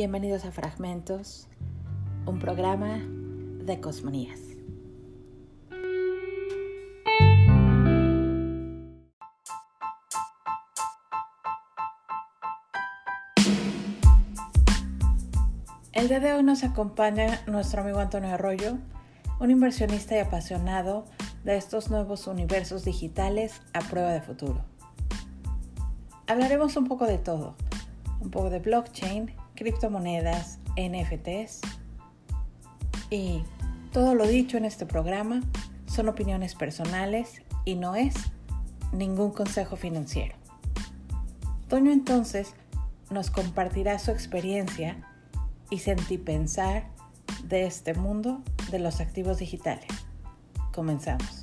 Bienvenidos a Fragmentos, un programa de Cosmonías. El día de hoy nos acompaña nuestro amigo Antonio Arroyo, un inversionista y apasionado de estos nuevos universos digitales a prueba de futuro. Hablaremos un poco de todo, un poco de blockchain, criptomonedas, NFTs y todo lo dicho en este programa son opiniones personales y no es ningún consejo financiero. Toño entonces nos compartirá su experiencia y sentipensar de este mundo de los activos digitales. Comenzamos.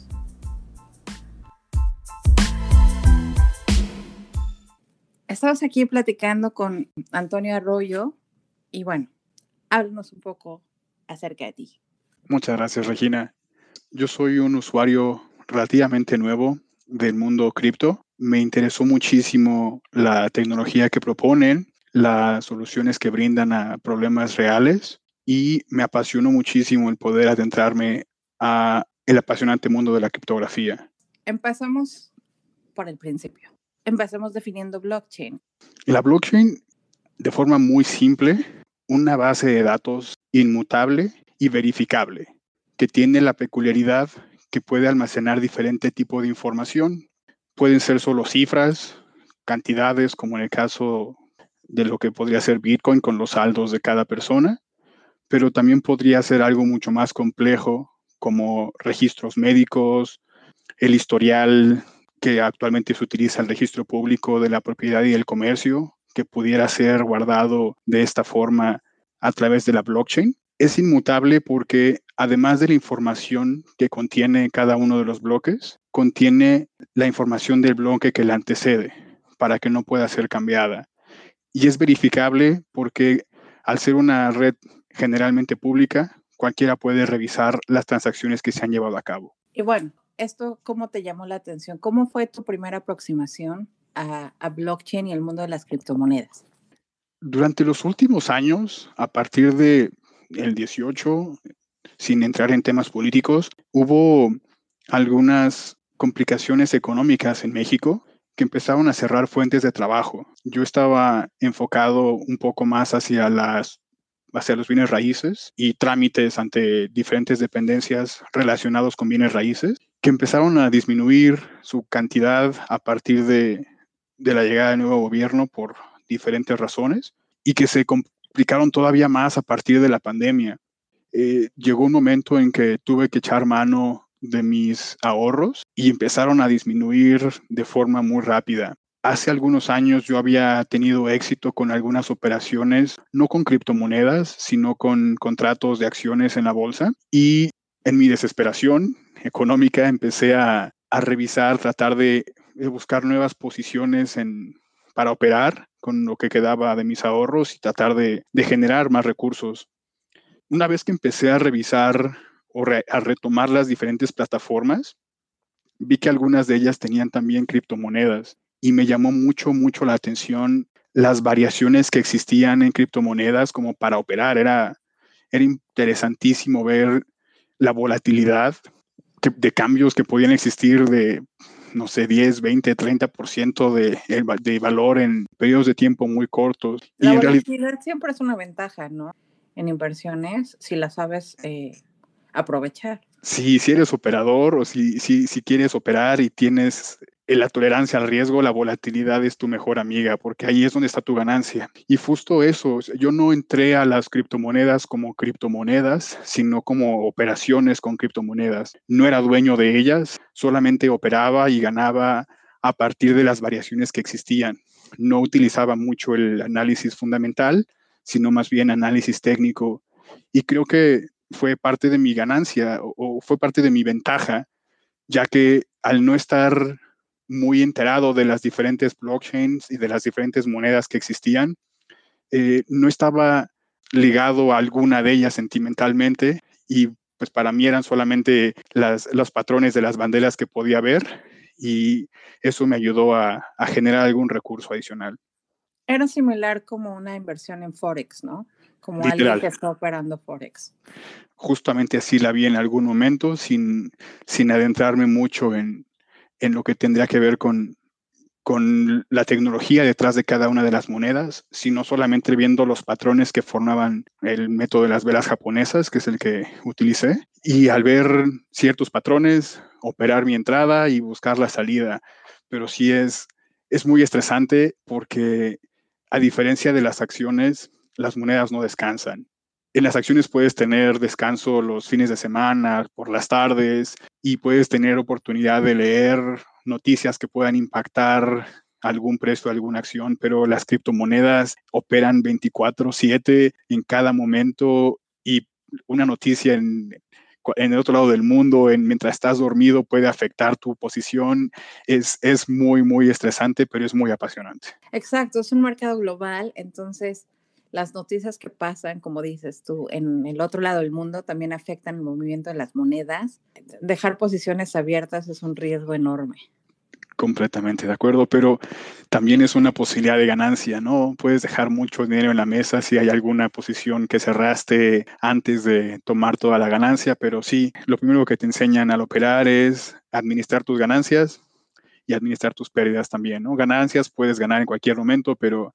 Estamos aquí platicando con Antonio Arroyo y bueno, háblanos un poco acerca de ti. Muchas gracias, Regina. Yo soy un usuario relativamente nuevo del mundo cripto. Me interesó muchísimo la tecnología que proponen, las soluciones que brindan a problemas reales y me apasionó muchísimo el poder adentrarme a el apasionante mundo de la criptografía. Empezamos por el principio. Empecemos definiendo blockchain. La blockchain, de forma muy simple, una base de datos inmutable y verificable, que tiene la peculiaridad que puede almacenar diferente tipo de información. Pueden ser solo cifras, cantidades, como en el caso de lo que podría ser Bitcoin con los saldos de cada persona, pero también podría ser algo mucho más complejo como registros médicos, el historial que actualmente se utiliza el registro público de la propiedad y el comercio, que pudiera ser guardado de esta forma a través de la blockchain. Es inmutable porque además de la información que contiene cada uno de los bloques, contiene la información del bloque que le antecede para que no pueda ser cambiada y es verificable porque al ser una red generalmente pública, cualquiera puede revisar las transacciones que se han llevado a cabo. Y bueno, ¿esto cómo te llamó la atención? ¿Cómo fue tu primera aproximación a, blockchain y el mundo de las criptomonedas? Durante los últimos años, a partir de el 18, sin entrar en temas políticos, hubo algunas complicaciones económicas en México que empezaron a cerrar fuentes de trabajo. Yo estaba enfocado un poco más hacia las hacia los bienes raíces y trámites ante diferentes dependencias relacionados con bienes raíces que empezaron a disminuir su cantidad a partir de, de la llegada del nuevo gobierno por diferentes razones y que se complicaron todavía más a partir de la pandemia. Eh, llegó un momento en que tuve que echar mano de mis ahorros y empezaron a disminuir de forma muy rápida. Hace algunos años yo había tenido éxito con algunas operaciones, no con criptomonedas, sino con contratos de acciones en la bolsa. Y en mi desesperación económica empecé a, revisar, tratar de, buscar nuevas posiciones para operar con lo que quedaba de mis ahorros y tratar de, de generar más recursos. Una vez que empecé a revisar o a retomar las diferentes plataformas, vi que algunas de ellas tenían también criptomonedas y me llamó mucho, mucho la atención las variaciones que existían en criptomonedas como para operar. Era, era interesantísimo ver la volatilidad de cambios que podían existir de, no sé, 10, 20, 30% de, de valor en periodos de tiempo muy cortos. La volatilidad siempre es una ventaja, ¿no? En inversiones, si la sabes eh, aprovechar. Sí, si eres operador o si, si, si quieres operar y tienes la tolerancia al riesgo, la volatilidad es tu mejor amiga, porque ahí es donde está tu ganancia. Y justo eso, yo no entré a las criptomonedas como criptomonedas, sino como operaciones con criptomonedas. No era dueño de ellas, solamente operaba y ganaba a partir de las variaciones que existían. No utilizaba mucho el análisis fundamental, sino más bien análisis técnico. Y creo que fue parte de mi ganancia o, fue parte de mi ventaja, ya que al no estar muy enterado de las diferentes blockchains y de las diferentes monedas que existían, eh, no estaba ligado a alguna de ellas sentimentalmente y pues para mí eran solamente las, los patrones de las banderas que podía ver y eso me ayudó a generar algún recurso adicional. Era similar como una inversión en Forex, ¿no? Como alguien que está operando Forex. Justamente así la vi en algún momento, sin, sin adentrarme mucho en, en lo que tendría que ver con, con la tecnología detrás de cada una de las monedas, sino solamente viendo los patrones que formaban el método de las velas japonesas, que es el que utilicé, y al ver ciertos patrones, operar mi entrada y buscar la salida. Pero sí es, es muy estresante porque a diferencia de las acciones, las monedas no descansan. En las acciones puedes tener descanso los fines de semana, por las tardes, y puedes tener oportunidad de leer noticias que puedan impactar algún precio, alguna acción, pero las criptomonedas operan 24/7 en cada momento y una noticia en, el otro lado del mundo, en, mientras estás dormido, puede afectar tu posición. Es, es muy, muy estresante, pero es muy apasionante. Exacto, es un mercado global, entonces las noticias que pasan, como dices tú, en el otro lado del mundo también afectan el movimiento de las monedas. Dejar posiciones abiertas es un riesgo enorme. Completamente de acuerdo, pero también es una posibilidad de ganancia, ¿no? Puedes dejar mucho dinero en la mesa si hay alguna posición que cerraste antes de tomar toda la ganancia, pero sí, lo primero que te enseñan al operar es administrar tus ganancias y administrar tus pérdidas también, ¿no? Ganancias puedes ganar en cualquier momento, pero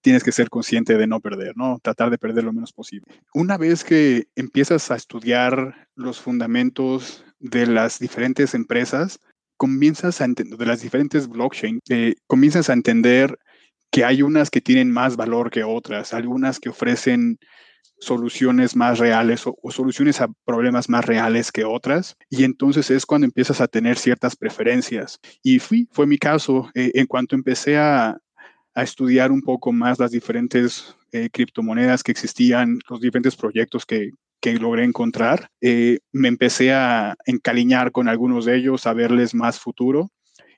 tienes que ser consciente de no perder, ¿no? Tratar de perder lo menos posible. Una vez que empiezas a estudiar los fundamentos de las diferentes empresas, comienzas a entender, de las diferentes blockchain, eh, comienzas a entender que hay unas que tienen más valor que otras, algunas que ofrecen soluciones más reales o, soluciones a problemas más reales que otras. Y entonces es cuando empiezas a tener ciertas preferencias. Y fui, fue mi caso. Eh, en cuanto empecé a, a, estudiar un poco más las diferentes eh, criptomonedas que existían, los diferentes proyectos que, que logré encontrar, eh, me empecé a encariñar con algunos de ellos, a verles más futuro.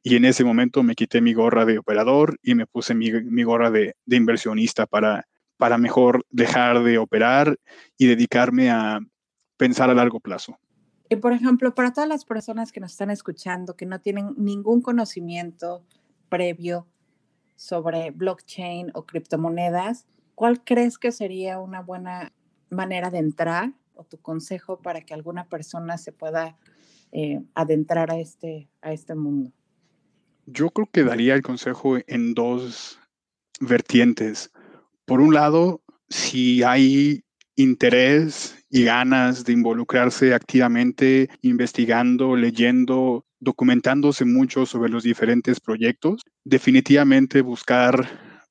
Y en ese momento me quité mi gorra de operador y me puse mi, mi gorra de, de, inversionista para, para mejor dejar de operar y dedicarme a pensar a largo plazo. Y por ejemplo, para todas las personas que nos están escuchando, que no tienen ningún conocimiento previo sobre blockchain o criptomonedas, ¿cuál crees que sería una buena manera de entrar o tu consejo para que alguna persona se pueda eh, adentrar a este, a este mundo? Yo creo que daría el consejo en dos vertientes. Por un lado, si hay interés y ganas de involucrarse activamente, investigando, leyendo, documentándose mucho sobre los diferentes proyectos, definitivamente buscar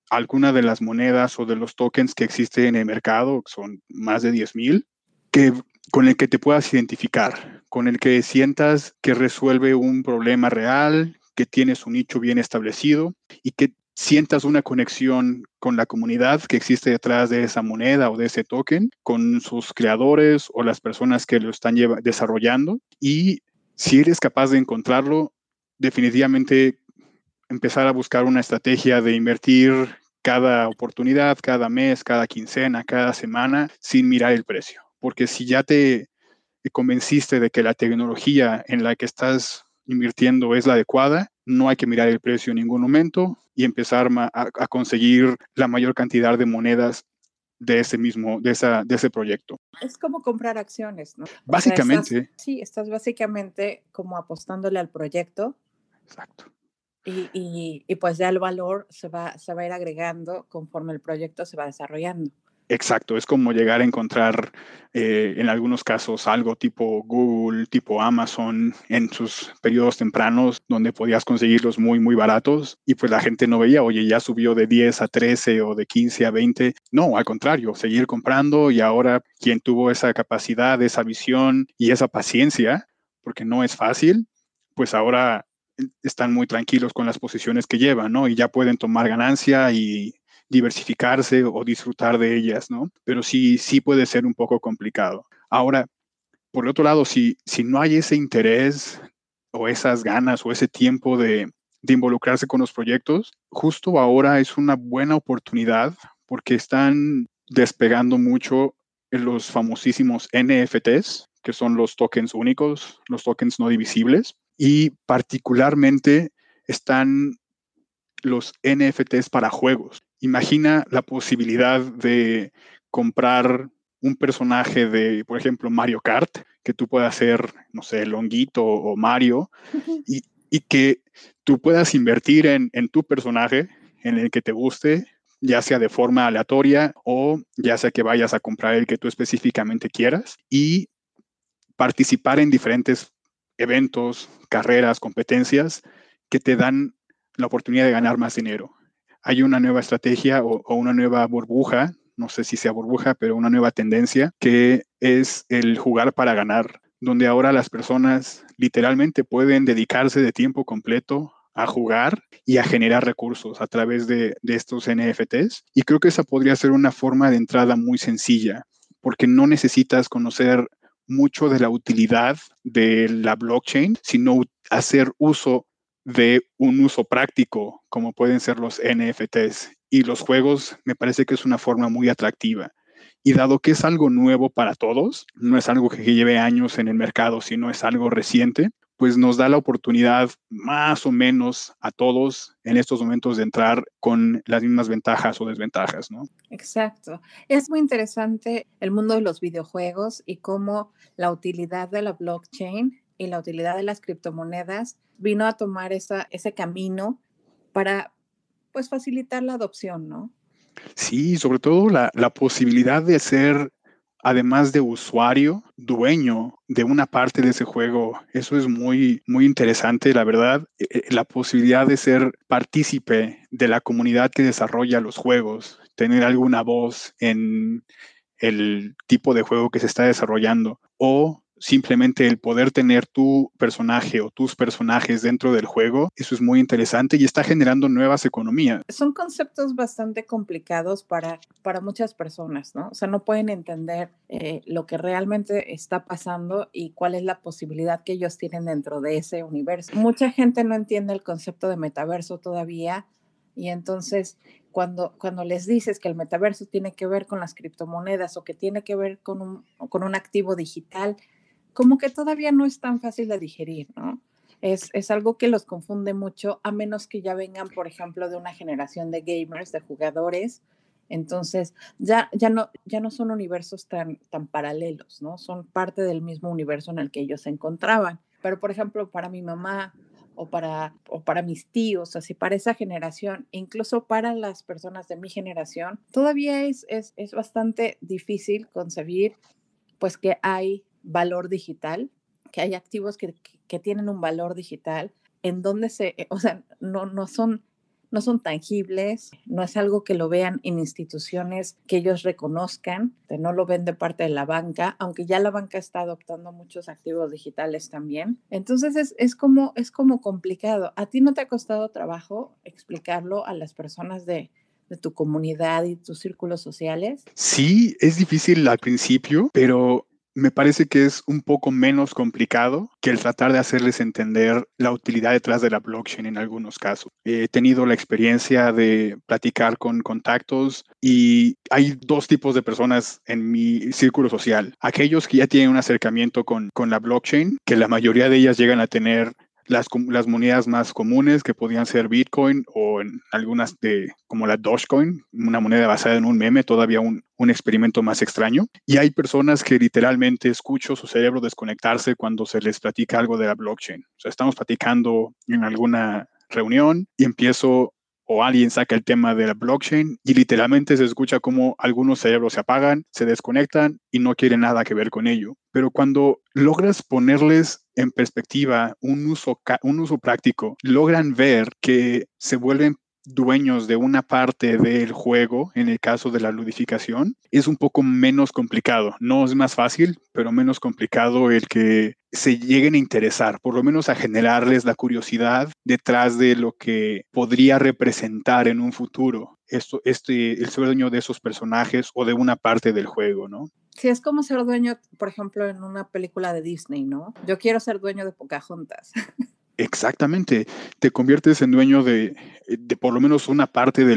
alguna de las monedas o de los tokens que existen en el mercado, que son más de 10.000, que con el que te puedas identificar, con el que sientas que resuelve un problema real, que tienes un nicho bien establecido y que sientas una conexión con la comunidad que existe detrás de esa moneda o de ese token, con sus creadores o las personas que lo están desarrollando. Y si eres capaz de encontrarlo, definitivamente empezar a buscar una estrategia de invertir cada oportunidad, cada mes, cada quincena, cada semana, sin mirar el precio. Porque si ya te convenciste de que la tecnología en la que estás invirtiendo es la adecuada, no hay que mirar el precio en ningún momento y empezar a, conseguir la mayor cantidad de monedas de ese mismo, de, esa, de ese proyecto. Es como comprar acciones, ¿no? Básicamente. sí, estás básicamente como apostándole al proyecto. Exacto. Y, y, pues ya el valor se va, se va a ir agregando conforme el proyecto se va desarrollando. Exacto, es como llegar a encontrar eh, en algunos casos algo tipo Google, tipo Amazon en sus periodos tempranos donde podías conseguirlos muy, muy baratos y pues la gente no veía, oye, ya subió de 10 a 13 o de 15 a 20. No, al contrario, seguir comprando y ahora quien tuvo esa capacidad, esa visión y esa paciencia, porque no es fácil, pues ahora están muy tranquilos con las posiciones que llevan, ¿no? Y ya pueden tomar ganancia y diversificarse o disfrutar de ellas, ¿no? Pero sí, sí puede ser un poco complicado. Ahora, por el otro lado, si, si no hay ese interés o esas ganas o ese tiempo de, de involucrarse con los proyectos, justo ahora es una buena oportunidad porque están despegando mucho los famosísimos NFTs, que son los tokens únicos, los tokens no divisibles, y particularmente están los NFTs para juegos. Imagina la posibilidad de comprar un personaje de, por ejemplo, Mario Kart, que tú puedas hacer, no sé, Longuito o Mario, y, que tú puedas invertir en, en tu personaje, en el que te guste, ya sea de forma aleatoria o ya sea que vayas a comprar el que tú específicamente quieras y participar en diferentes eventos, carreras, competencias que te dan la oportunidad de ganar más dinero. Hay una nueva estrategia o, una nueva burbuja, no sé si sea burbuja, pero una nueva tendencia que es el jugar para ganar, donde ahora las personas literalmente pueden dedicarse de tiempo completo a jugar y a generar recursos a través de, de, estos NFTs. Y creo que esa podría ser una forma de entrada muy sencilla, porque no necesitas conocer mucho de la utilidad de la blockchain, sino hacer uso de un uso práctico, como pueden ser los NFTs. Y los juegos me parece que es una forma muy atractiva. Y dado que es algo nuevo para todos, no es algo que lleve años en el mercado, sino es algo reciente, pues nos da la oportunidad más o menos a todos en estos momentos de entrar con las mismas ventajas o desventajas, ¿no? Exacto. Es muy interesante el mundo de los videojuegos y cómo la utilidad de la blockchain y la utilidad de las criptomonedas vino a tomar esa, ese camino para pues facilitar la adopción, ¿no? Sí, sobre todo la, la posibilidad de ser además de usuario, dueño de una parte de ese juego. Eso es muy, muy interesante, la verdad. Eh, eh, la posibilidad de ser partícipe de la comunidad que desarrolla los juegos, tener alguna voz en el tipo de juego que se está desarrollando o simplemente el poder tener tu personaje o tus personajes dentro del juego, eso es muy interesante y está generando nuevas economías. Son conceptos bastante complicados para, para muchas personas, ¿no? O sea, no pueden entender eh, lo que realmente está pasando y cuál es la posibilidad que ellos tienen dentro de ese universo. Mucha gente no entiende el concepto de metaverso todavía y entonces cuando, cuando les dices que el metaverso tiene que ver con las criptomonedas o que tiene que ver con un, con un activo digital, como que todavía no es tan fácil de digerir, ¿no? Es, es, algo que los confunde mucho, a menos que ya vengan, por ejemplo, de una generación de gamers, de jugadores. Entonces, ya, ya, no, ya no son universos tan, tan paralelos, ¿no? Son parte del mismo universo en el que ellos se encontraban. Pero, por ejemplo, para mi mamá o para, o para mis tíos, así para esa generación, incluso para las personas de mi generación, todavía es, es, es bastante difícil concebir pues que hay valor digital, que hay activos que, que, tienen un valor digital, en donde se, eh, o sea, no, no son no son tangibles, no es algo que lo vean en instituciones que ellos reconozcan, no lo ven de parte de la banca, aunque ya la banca está adoptando muchos activos digitales también. Entonces es, es, como, es como complicado. ¿A ti no te ha costado trabajo explicarlo a las personas de, de tu comunidad y tus círculos sociales? Sí, es difícil al principio, pero me parece que es un poco menos complicado que el tratar de hacerles entender la utilidad detrás de la blockchain en algunos casos. He tenido la experiencia de platicar con contactos y hay dos tipos de personas en mi círculo social. Aquellos que ya tienen un acercamiento con, con la blockchain, que la mayoría de ellas llegan a tener las, monedas más comunes que podían ser Bitcoin o en algunas de como la Dogecoin, una moneda basada en un meme, todavía un, un experimento más extraño. Y hay personas que literalmente escucho su cerebro desconectarse cuando se les platica algo de la blockchain. O sea, estamos platicando en alguna reunión y empiezo o alguien saca el tema de la blockchain y literalmente se escucha como algunos cerebros se apagan, se desconectan y no quieren nada que ver con ello. Pero cuando logras ponerles en perspectiva un uso, un uso práctico, logran ver que se vuelven dueños de una parte del juego, en el caso de la ludificación, es un poco menos complicado. No es más fácil, pero menos complicado el que se lleguen a interesar, por lo menos a generarles la curiosidad detrás de lo que podría representar en un futuro esto, este, el ser dueño de esos personajes o de una parte del juego, ¿no? Sí, es como ser dueño, por ejemplo, en una película de Disney, ¿no? Yo quiero ser dueño de Pocahontas. Exactamente, te conviertes en dueño de de por lo menos una parte de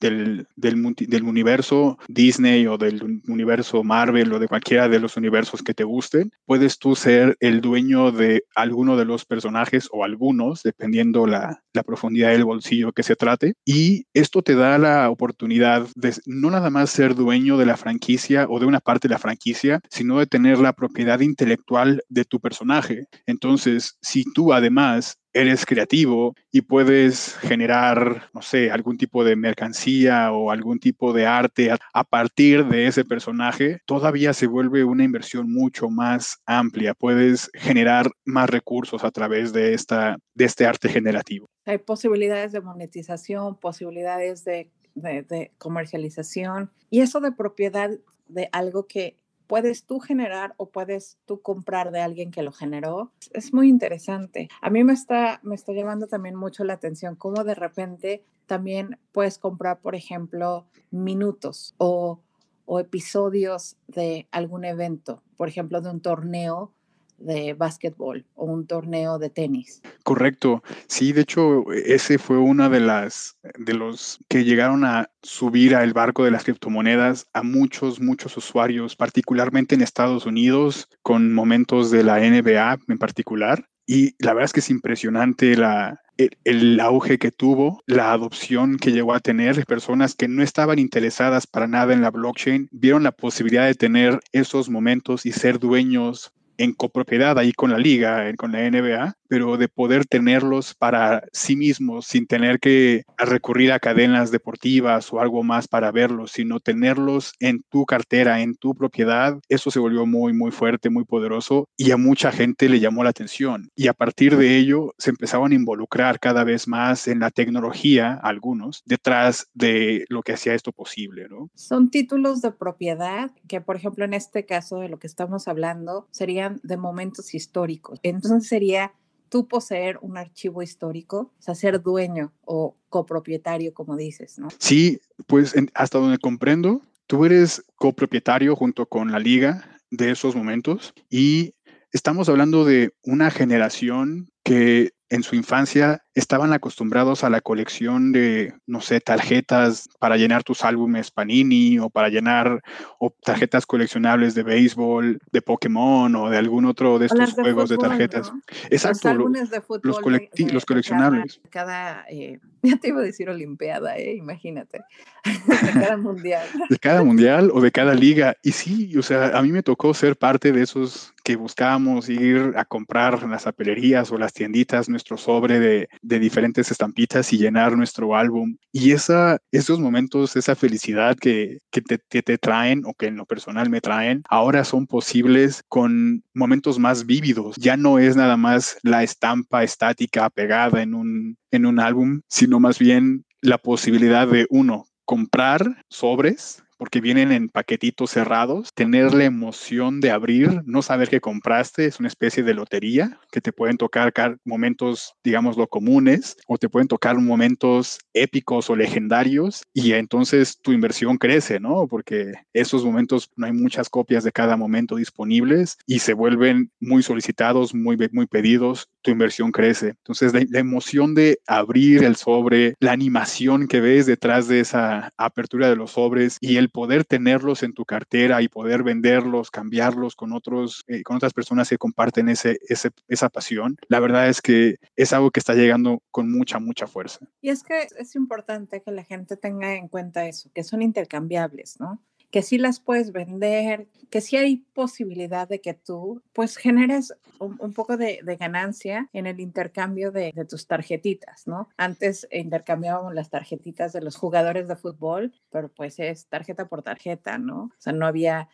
del, del, del, universo Disney o del universo Marvel o de cualquiera de los universos que te gusten, puedes tú ser el dueño de alguno de los personajes o algunos, dependiendo la, la profundidad del bolsillo que se trate. Y esto te da la oportunidad de no nada más ser dueño de la franquicia o de una parte de la franquicia, sino de tener la propiedad intelectual de tu personaje. Entonces, si tú además eres creativo y puedes generar, no sé, algún tipo de mercancía o algún tipo de arte a, partir de ese personaje, todavía se vuelve una inversión mucho más amplia. Puedes generar más recursos a través de, esta, de este arte generativo. Hay posibilidades de monetización, posibilidades de, de comercialización y eso de propiedad de algo que puedes tú generar o puedes tú comprar de alguien que lo generó. Es muy interesante. A mí me está, me está llamando también mucho la atención cómo de repente también puedes comprar, por ejemplo, minutos o, o episodios de algún evento, por ejemplo, de un torneo de básquetbol o un torneo de tenis. Correcto. Sí, de hecho, ese fue uno de las de los que llegaron a subir al barco de las criptomonedas a muchos, muchos usuarios, particularmente en Estados Unidos, con momentos de la NBA en particular. Y la verdad es que es impresionante la, el, el, auge que tuvo, la adopción que llegó a tener, personas que no estaban interesadas para nada en la blockchain, vieron la posibilidad de tener esos momentos y ser dueños en copropiedad ahí con la liga, con la NBA, pero de poder tenerlos para sí mismos sin tener que recurrir a cadenas deportivas o algo más para verlos, sino tenerlos en tu cartera, en tu propiedad, eso se volvió muy, muy fuerte, muy poderoso y a mucha gente le llamó la atención. Y a partir de ello se empezaban a involucrar cada vez más en la tecnología, algunos, detrás de lo que hacía esto posible. ¿no? Son títulos de propiedad que, por ejemplo, en este caso de lo que estamos hablando, serían de momentos históricos. Entonces sería tú poseer un archivo histórico, o sea, ser dueño o copropietario, como dices, ¿no? Sí, pues hasta donde comprendo, tú eres copropietario junto con la liga de esos momentos y estamos hablando de una generación que en su infancia estaban acostumbrados a la colección de, no sé, tarjetas para llenar tus álbumes Panini o para llenar o tarjetas coleccionables de béisbol, de Pokémon o de algún otro de estos juegos de, tarjetas. Exacto. Los álbumes de fútbol. Los, los coleccionables. Cada, eh, ya te iba a decir Olimpiada, eh, imagínate. de cada mundial. de cada mundial o de cada liga. Y sí, o sea, a mí me tocó ser parte de esos que buscábamos ir a comprar las papelerías o las tienditas nuestro sobre de de diferentes estampitas y llenar nuestro álbum. Y esa, esos momentos, esa felicidad que, que te, te, traen o que en lo personal me traen, ahora son posibles con momentos más vívidos. Ya no es nada más la estampa estática pegada en un, en un álbum, sino más bien la posibilidad de uno, comprar sobres porque vienen en paquetitos cerrados, tener la emoción de abrir, no saber qué compraste, es una especie de lotería que te pueden tocar momentos, digamos, lo comunes o te pueden tocar momentos épicos o legendarios y entonces tu inversión crece, ¿no? Porque esos momentos no hay muchas copias de cada momento disponibles y se vuelven muy solicitados, muy, muy pedidos, tu inversión crece. Entonces la, emoción de abrir el sobre, la animación que ves detrás de esa apertura de los sobres y el poder tenerlos en tu cartera y poder venderlos, cambiarlos con otros, eh, con otras personas que comparten ese, ese, esa pasión, la verdad es que es algo que está llegando con mucha, mucha fuerza. Y es que es importante que la gente tenga en cuenta eso, que son intercambiables, ¿no? Que sí las puedes vender, que sí hay posibilidad de que tú pues generes un, poco de, ganancia en el intercambio de, tus tarjetitas, ¿no? Antes intercambiábamos las tarjetitas de los jugadores de fútbol, pero pues es tarjeta por tarjeta, ¿no? O sea, no había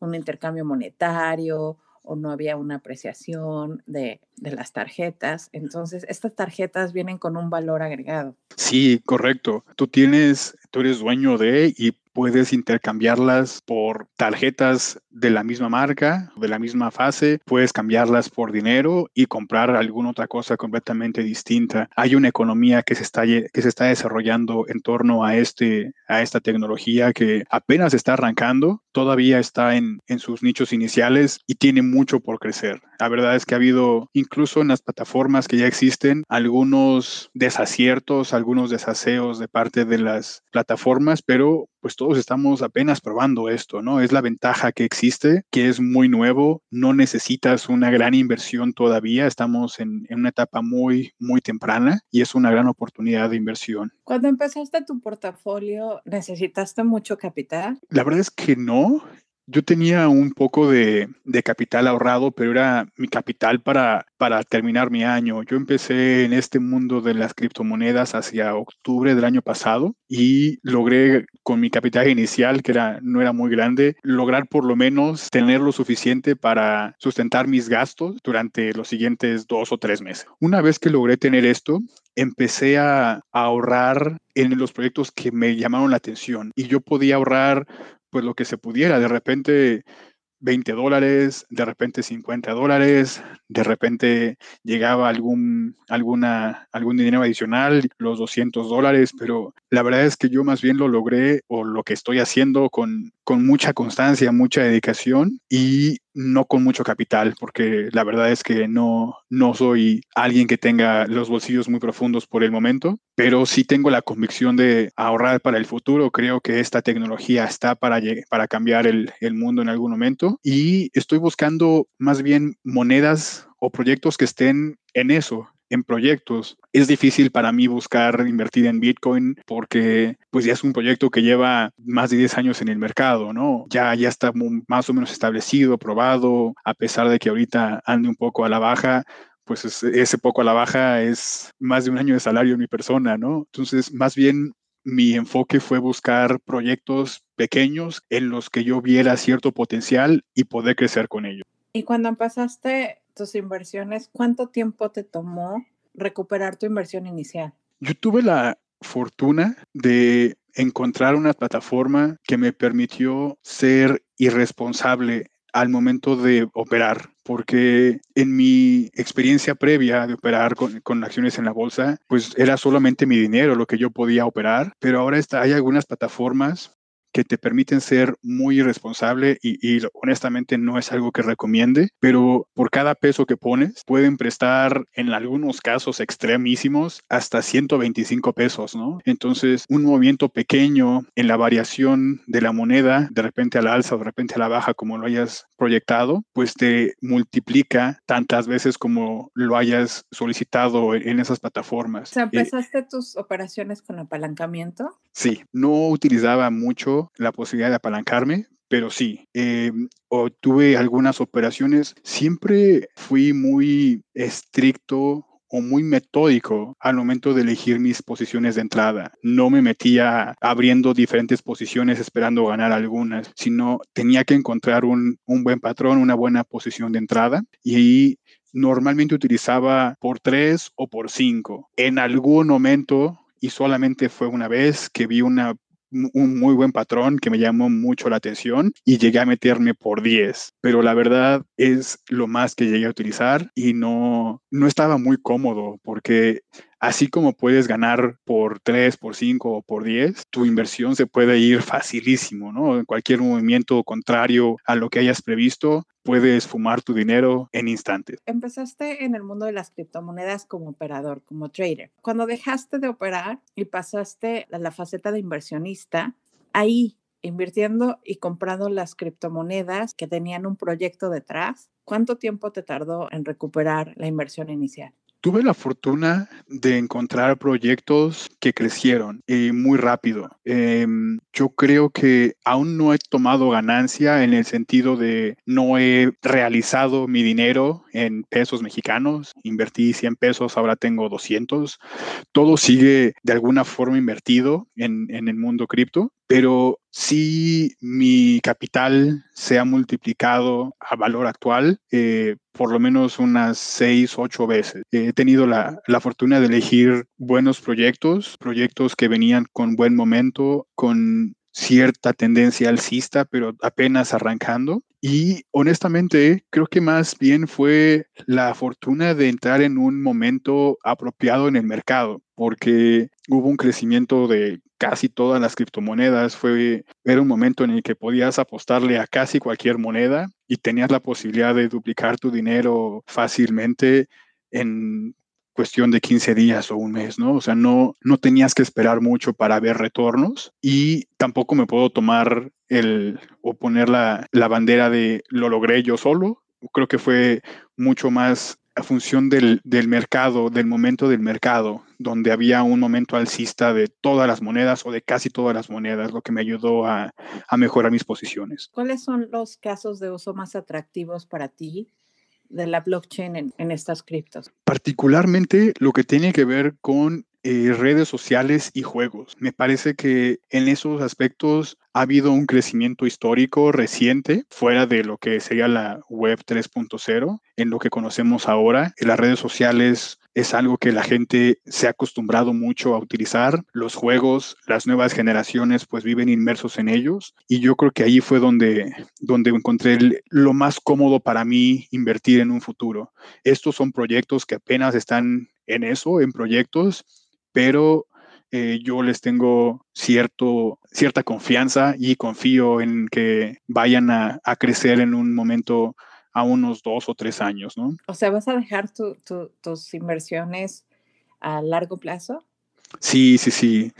un intercambio monetario o no había una apreciación de, de, las tarjetas. Entonces, estas tarjetas vienen con un valor agregado. Sí, correcto. Tú tienes, tú eres dueño de y puedes intercambiarlas por tarjetas de la misma marca, de la misma fase, puedes cambiarlas por dinero y comprar alguna otra cosa completamente distinta. Hay una economía que se está, que se está desarrollando en torno a, este, a esta tecnología que apenas está arrancando, todavía está en, en, sus nichos iniciales y tiene mucho por crecer. La verdad es que ha habido, incluso en las plataformas que ya existen, algunos desaciertos, algunos desaseos de parte de las plataformas, pero pues todos estamos apenas probando esto, ¿no? Es la ventaja que existe, que es muy nuevo, no necesitas una gran inversión todavía, estamos en, en una etapa muy, muy temprana y es una gran oportunidad de inversión. Cuando empezaste tu portafolio, ¿necesitaste mucho capital? La verdad es que no. Yo tenía un poco de, capital ahorrado, pero era mi capital para, para terminar mi año. Yo empecé en este mundo de las criptomonedas hacia octubre del año pasado y logré con mi capital inicial, que era, no era muy grande, lograr por lo menos tener lo suficiente para sustentar mis gastos durante los siguientes dos o tres meses. Una vez que logré tener esto, empecé a, ahorrar en los proyectos que me llamaron la atención y yo podía ahorrar pues lo que se pudiera. De repente 20 dólares, de repente 50 dólares, de repente llegaba algún, alguna, algún dinero adicional, los 200 dólares, pero la verdad es que yo más bien lo logré o lo que estoy haciendo con, con mucha constancia, mucha dedicación y no con mucho capital, porque la verdad es que no, no soy alguien que tenga los bolsillos muy profundos por el momento, pero sí tengo la convicción de ahorrar para el futuro. Creo que esta tecnología está para, para cambiar el, el mundo en algún momento y estoy buscando más bien monedas o proyectos que estén en eso, en proyectos. Es difícil para mí buscar invertir en Bitcoin porque pues ya es un proyecto que lleva más de 10 años en el mercado, ¿no? Ya, ya está más o menos establecido, probado, a pesar de que ahorita ande un poco a la baja, pues ese poco a la baja es más de un año de salario en mi persona, ¿no? Entonces, más bien mi enfoque fue buscar proyectos pequeños en los que yo viera cierto potencial y poder crecer con ellos. Y cuando empezaste tus inversiones, ¿cuánto tiempo te tomó recuperar tu inversión inicial? Yo tuve la fortuna de encontrar una plataforma que me permitió ser irresponsable al momento de operar, porque en mi experiencia previa de operar con, acciones en la bolsa, pues era solamente mi dinero lo que yo podía operar, pero ahora está, hay algunas plataformas que te permiten ser muy irresponsable y, honestamente no es algo que recomiende, pero por cada peso que pones pueden prestar en algunos casos extremísimos hasta 125 pesos, ¿no? Entonces, un movimiento pequeño en la variación de la moneda, de repente a la alza o de repente a la baja, como lo hayas proyectado, pues te multiplica tantas veces como lo hayas solicitado en esas plataformas. O sea, ¿empezaste tus operaciones con apalancamiento? Sí, no utilizaba mucho la posibilidad de apalancarme, pero sí, eh, tuve algunas operaciones. Siempre fui muy estricto o muy metódico al momento de elegir mis posiciones de entrada. No me metía abriendo diferentes posiciones esperando ganar algunas, sino tenía que encontrar un, un buen patrón, una buena posición de entrada y ahí normalmente utilizaba por tres o por cinco. En algún momento y solamente fue una vez que vi una un muy buen patrón que me llamó mucho la atención y llegué a meterme por 10, pero la verdad es lo más que llegué a utilizar y no, no estaba muy cómodo porque así como puedes ganar por 3, por 5 o por 10, tu inversión se puede ir facilísimo, ¿no? En cualquier movimiento contrario a lo que hayas previsto, puedes fumar tu dinero en instantes. Empezaste en el mundo de las criptomonedas como operador, como trader. Cuando dejaste de operar y pasaste a la faceta de inversionista, ahí invirtiendo y comprando las criptomonedas que tenían un proyecto detrás, ¿cuánto tiempo te tardó en recuperar la inversión inicial? Tuve la fortuna de encontrar proyectos que crecieron y muy rápido. Em, yo creo que aún no he tomado ganancia en el sentido de no he realizado mi dinero en pesos mexicanos. Invertí 100 pesos, ahora tengo 200. Todo sigue de alguna forma invertido en, en el mundo cripto, pero si mi capital se ha multiplicado a valor actual, eh, por lo menos unas seis, ocho veces. He tenido la, la, fortuna de elegir buenos proyectos, proyectos que venían con buen momento, con cierta tendencia alcista, pero apenas arrancando. Y honestamente, creo que más bien fue la fortuna de entrar en un momento apropiado en el mercado, porque hubo un crecimiento de casi todas las criptomonedas. Fue, era un momento en el que podías apostarle a casi cualquier moneda y tenías la posibilidad de duplicar tu dinero fácilmente en cuestión de 15 días o un mes, ¿no? O sea, no, no tenías que esperar mucho para ver retornos y tampoco me puedo tomar el o poner la, la bandera de lo logré yo solo. Creo que fue mucho más a función del, del, mercado, del momento del mercado, donde había un momento alcista de todas las monedas o de casi todas las monedas, lo que me ayudó a, a mejorar mis posiciones. ¿Cuáles son los casos de uso más atractivos para ti de la blockchain en, en estas criptos? Particularmente lo que tiene que ver con eh, redes sociales y juegos. Me parece que en esos aspectos ha habido un crecimiento histórico reciente fuera de lo que sería la web 3.0, en lo que conocemos ahora. Las redes sociales es algo que la gente se ha acostumbrado mucho a utilizar. Los juegos, las nuevas generaciones pues viven inmersos en ellos y yo creo que ahí fue donde, donde encontré lo más cómodo para mí invertir en un futuro. Estos son proyectos que apenas están en eso, en proyectos pero eh, yo les tengo cierto, cierta confianza y confío en que vayan a, crecer en un momento a unos dos o tres años, ¿no? O sea, ¿vas a dejar tus inversiones a largo plazo? Sí, sí, sí.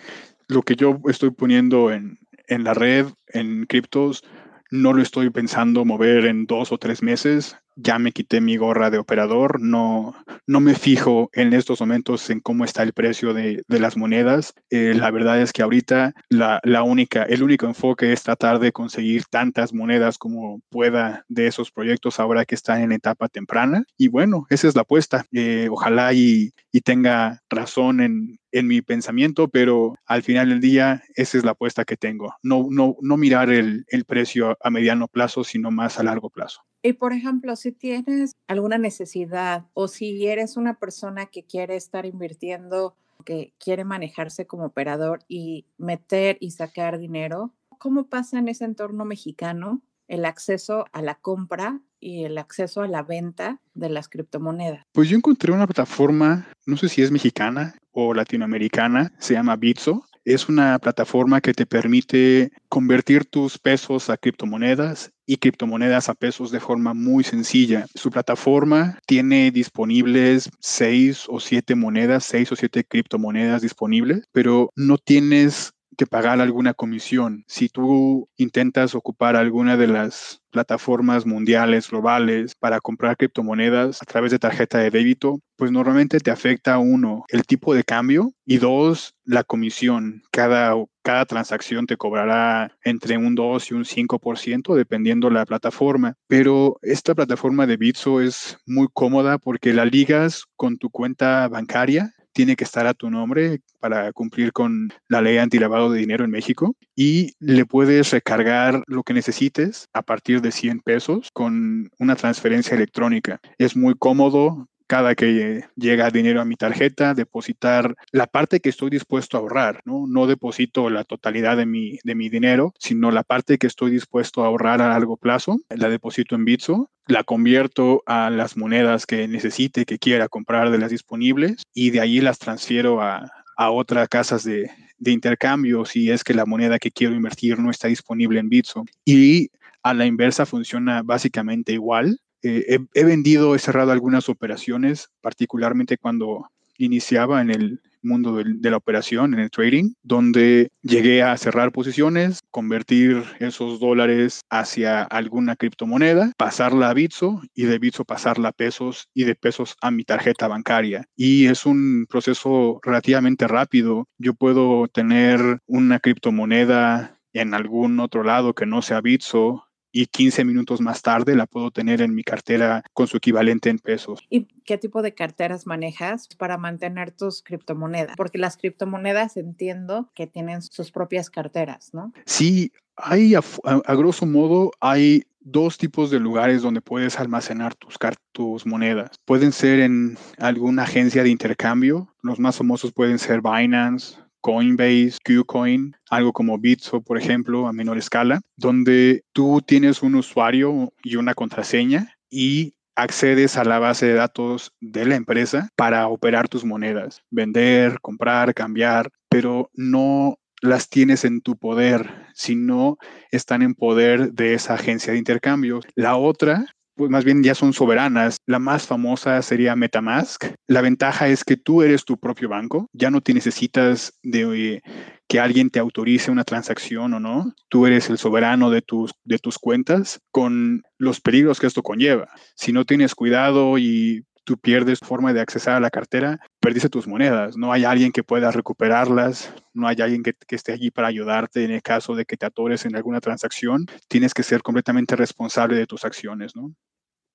Lo que yo estoy poniendo en, en la red, en criptos, no lo estoy pensando mover en dos o tres meses ya me quité mi gorra de operador, no, no me fijo en estos momentos en cómo está el precio de, las monedas. Eh, la verdad es que ahorita la, única, el único enfoque es tratar de conseguir tantas monedas como pueda de esos proyectos ahora que están en etapa temprana. Y bueno, esa es la apuesta. Eh, ojalá y, tenga razón en, mi pensamiento, pero al final del día esa es la apuesta que tengo. No, no, no mirar el, el precio a mediano plazo, sino más a largo plazo. Y por ejemplo, si tienes alguna necesidad o si eres una persona que quiere estar invirtiendo, que quiere manejarse como operador y meter y sacar dinero, ¿cómo pasa en ese entorno mexicano el acceso a la compra y el acceso a la venta de las criptomonedas? Pues yo encontré una plataforma, no sé si es mexicana o latinoamericana, se llama Bitso es una plataforma que te permite convertir tus pesos a criptomonedas y criptomonedas a pesos de forma muy sencilla. Su plataforma tiene disponibles seis o siete monedas, seis o siete criptomonedas disponibles, pero no tienes que pagar alguna comisión. Si tú intentas ocupar alguna de las plataformas mundiales, globales, para comprar criptomonedas a través de tarjeta de débito, pues normalmente te afecta uno, el tipo de cambio y dos, la comisión. Cada, cada transacción te cobrará entre un 2 y un 5% dependiendo la plataforma. Pero esta plataforma de Bitso es muy cómoda porque la ligas con tu cuenta bancaria tiene que estar a tu nombre para cumplir con la ley antilavado de dinero en México y le puedes recargar lo que necesites a partir de 100 pesos con una transferencia electrónica. Es muy cómodo, cada que llega dinero a mi tarjeta, depositar la parte que estoy dispuesto a ahorrar, ¿no? No deposito la totalidad de mi, de mi dinero, sino la parte que estoy dispuesto a ahorrar a largo plazo, la deposito en Bitso, la convierto a las monedas que necesite, que quiera comprar de las disponibles y de ahí las transfiero a, a otras casas de, de intercambio si es que la moneda que quiero invertir no está disponible en Bitso. Y a la inversa funciona básicamente igual. Eh, he, vendido, he cerrado algunas operaciones, particularmente cuando iniciaba en el mundo de la operación, en el trading, donde llegué a cerrar posiciones, convertir esos dólares hacia alguna criptomoneda, pasarla a Bitso y de Bitso pasarla a pesos y de pesos a mi tarjeta bancaria. Y es un proceso relativamente rápido. Yo puedo tener una criptomoneda en algún otro lado que no sea Bitso y 15 minutos más tarde la puedo tener en mi cartera con su equivalente en pesos. ¿Y qué tipo de carteras manejas para mantener tus criptomonedas? Porque las criptomonedas entiendo que tienen sus propias carteras, ¿no? Sí, hay a, grosso modo hay dos tipos de lugares donde puedes almacenar tus, tus monedas. Pueden ser en alguna agencia de intercambio. Los más famosos pueden ser Binance, Coinbase, Qcoin, algo como Bitso, por ejemplo, a menor escala, donde tú tienes un usuario y una contraseña y accedes a la base de datos de la empresa para operar tus monedas, vender, comprar, cambiar, pero no las tienes en tu poder, sino están en poder de esa agencia de intercambio. La otra pues más bien ya son soberanas. La más famosa sería Metamask. La ventaja es que tú eres tu propio banco, ya no te necesitas de que alguien te autorice una transacción o no. Tú eres el soberano de tus, de tus cuentas con los peligros que esto conlleva. Si no tienes cuidado y tú pierdes forma de accesar a la cartera, perdiste tus monedas. No hay alguien que pueda recuperarlas, no hay alguien que, esté allí para ayudarte en el caso de que te atores en alguna transacción. Tienes que ser completamente responsable de tus acciones, ¿no?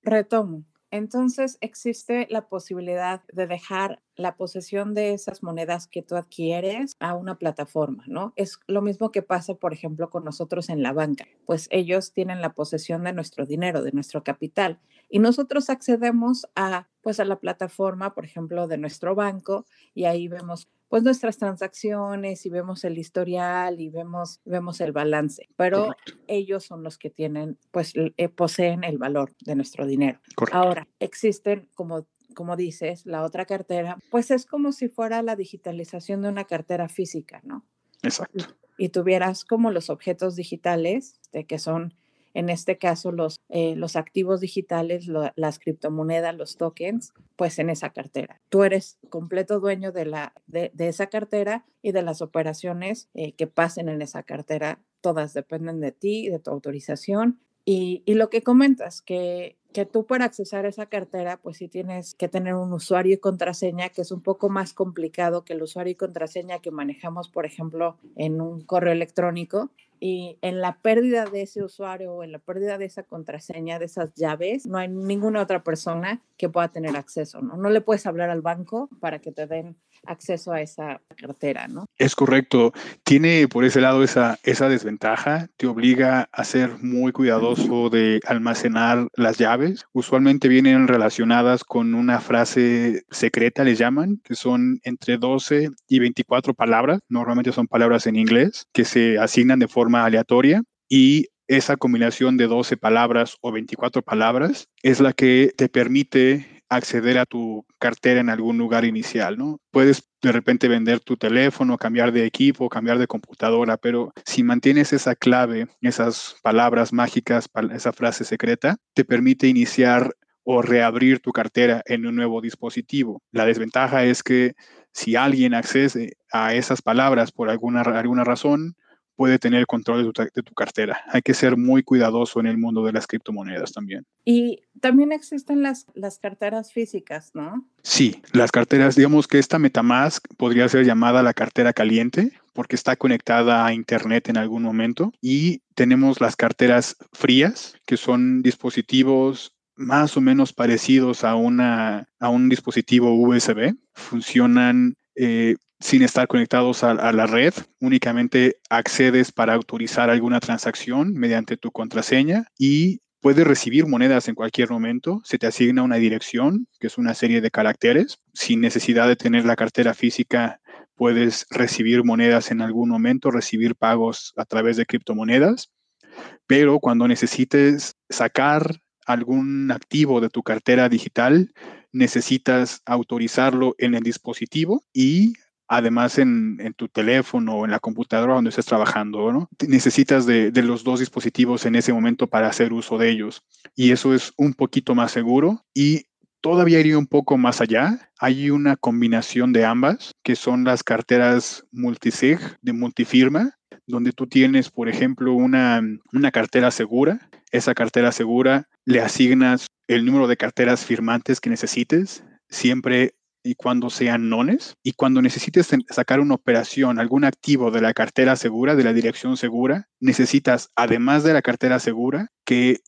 Retomo. Entonces existe la posibilidad de dejar la posesión de esas monedas que tú adquieres a una plataforma, ¿no? Es lo mismo que pasa, por ejemplo, con nosotros en la banca, pues ellos tienen la posesión de nuestro dinero, de nuestro capital, y nosotros accedemos a, pues a la plataforma, por ejemplo, de nuestro banco, y ahí vemos pues nuestras transacciones y vemos el historial y vemos, vemos el balance, pero ellos son los que tienen, pues eh, poseen el valor de nuestro dinero. Ahora, existen, como como dices, la otra cartera, pues es como si fuera la digitalización de una cartera física, ¿no? Exacto. Y, tuvieras como los objetos digitales, de que son en este caso los, eh, los activos digitales, las criptomonedas, los tokens, pues en esa cartera. Tú eres completo dueño de, la, de, esa cartera y de las operaciones eh, que pasen en esa cartera. Todas dependen de ti, de tu autorización. Y, y lo que comentas, que que tú para accesar esa cartera, pues sí tienes que tener un usuario y contraseña que es un poco más complicado que el usuario y contraseña que manejamos, por ejemplo, en un correo electrónico y en la pérdida de ese usuario o en la pérdida de esa contraseña, de esas llaves, no hay ninguna otra persona que pueda tener acceso, ¿no? No le puedes hablar al banco para que te den acceso a esa cartera, ¿no? Es correcto. Tiene por ese lado esa, esa desventaja, te obliga a ser muy cuidadoso de almacenar las llaves. Usualmente vienen relacionadas con una frase secreta, les llaman, que son entre 12 y 24 palabras, normalmente son palabras en inglés, que se asignan de forma aleatoria y esa combinación de 12 palabras o 24 palabras es la que te permite acceder a tu cartera en algún lugar inicial, ¿no? Puedes de repente vender tu teléfono, cambiar de equipo, cambiar de computadora, pero si mantienes esa clave, esas palabras mágicas, esa frase secreta, te permite iniciar o reabrir tu cartera en un nuevo dispositivo. La desventaja es que si alguien accede a esas palabras por alguna, alguna razón, puede tener el control de tu, cartera. Hay que ser muy cuidadoso en el mundo de las criptomonedas también. Y también existen las, las carteras físicas, ¿no? Sí, las carteras, digamos que esta Metamask podría ser llamada la cartera caliente porque está conectada a Internet en algún momento. Y tenemos las carteras frías, que son dispositivos más o menos parecidos a, una, a un dispositivo USB. Funcionan eh, sin estar conectados a, la red, únicamente accedes para autorizar alguna transacción mediante tu contraseña y puedes recibir monedas en cualquier momento. Se te asigna una dirección, que es una serie de caracteres. Sin necesidad de tener la cartera física, puedes recibir monedas en algún momento, recibir pagos a través de criptomonedas. Pero cuando necesites sacar algún activo de tu cartera digital, necesitas autorizarlo en el dispositivo y además en, tu teléfono o en la computadora donde estés trabajando, ¿no? Necesitas de, los dos dispositivos en ese momento para hacer uso de ellos. Y eso es un poquito más seguro y todavía iría un poco más allá. Hay una combinación de ambas, que son las carteras multisig de multifirma, donde tú tienes, por ejemplo, una, una cartera segura. Esa cartera segura le asignas el número de carteras firmantes que necesites. Siempre y cuando sean nones. Y cuando necesites sacar una operación, algún activo de la cartera segura, de la dirección segura, necesitas, además de la cartera segura, que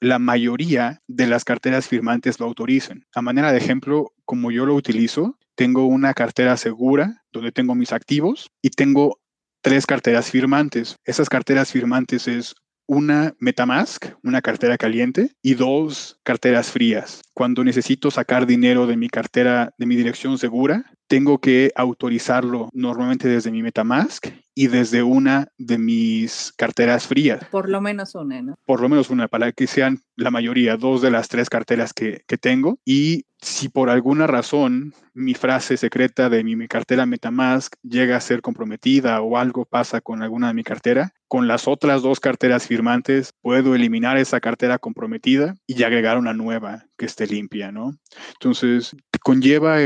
la mayoría de las carteras firmantes lo autoricen. A manera de ejemplo, como yo lo utilizo, tengo una cartera segura donde tengo mis activos y tengo tres carteras firmantes. Esas carteras firmantes es una Metamask, una cartera caliente, y dos carteras frías. Cuando necesito sacar dinero de mi cartera, de mi dirección segura, tengo que autorizarlo normalmente desde mi Metamask y desde una de mis carteras frías. Por lo menos una, ¿no? Por lo menos una, para que sean la mayoría, dos de las tres carteras que, que tengo. Y si por alguna razón mi frase secreta de mi, mi, cartera Metamask llega a ser comprometida o algo pasa con alguna de mi cartera, con las otras dos carteras firmantes puedo eliminar esa cartera comprometida y agregar una nueva que esté limpia, ¿no? Entonces, conlleva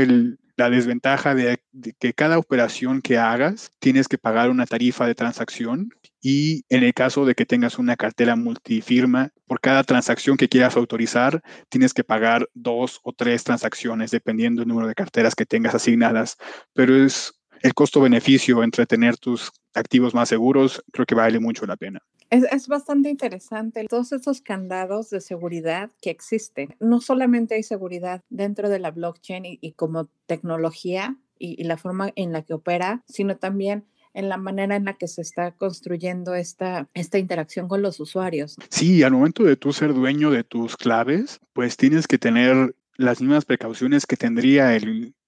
la desventaja de, de, que cada operación que hagas tienes que pagar una tarifa de transacción y en el caso de que tengas una cartera multifirma, por cada transacción que quieras autorizar, tienes que pagar dos o tres transacciones dependiendo del número de carteras que tengas asignadas. Pero es el costo-beneficio entre tener tus activos más seguros, creo que vale mucho la pena. Es, es, bastante interesante todos esos candados de seguridad que existen. No solamente hay seguridad dentro de la blockchain y, y como tecnología y, y, la forma en la que opera, sino también en la manera en la que se está construyendo esta, esta interacción con los usuarios. Sí, al momento de tú ser dueño de tus claves, pues tienes que tener las mismas precauciones que tendría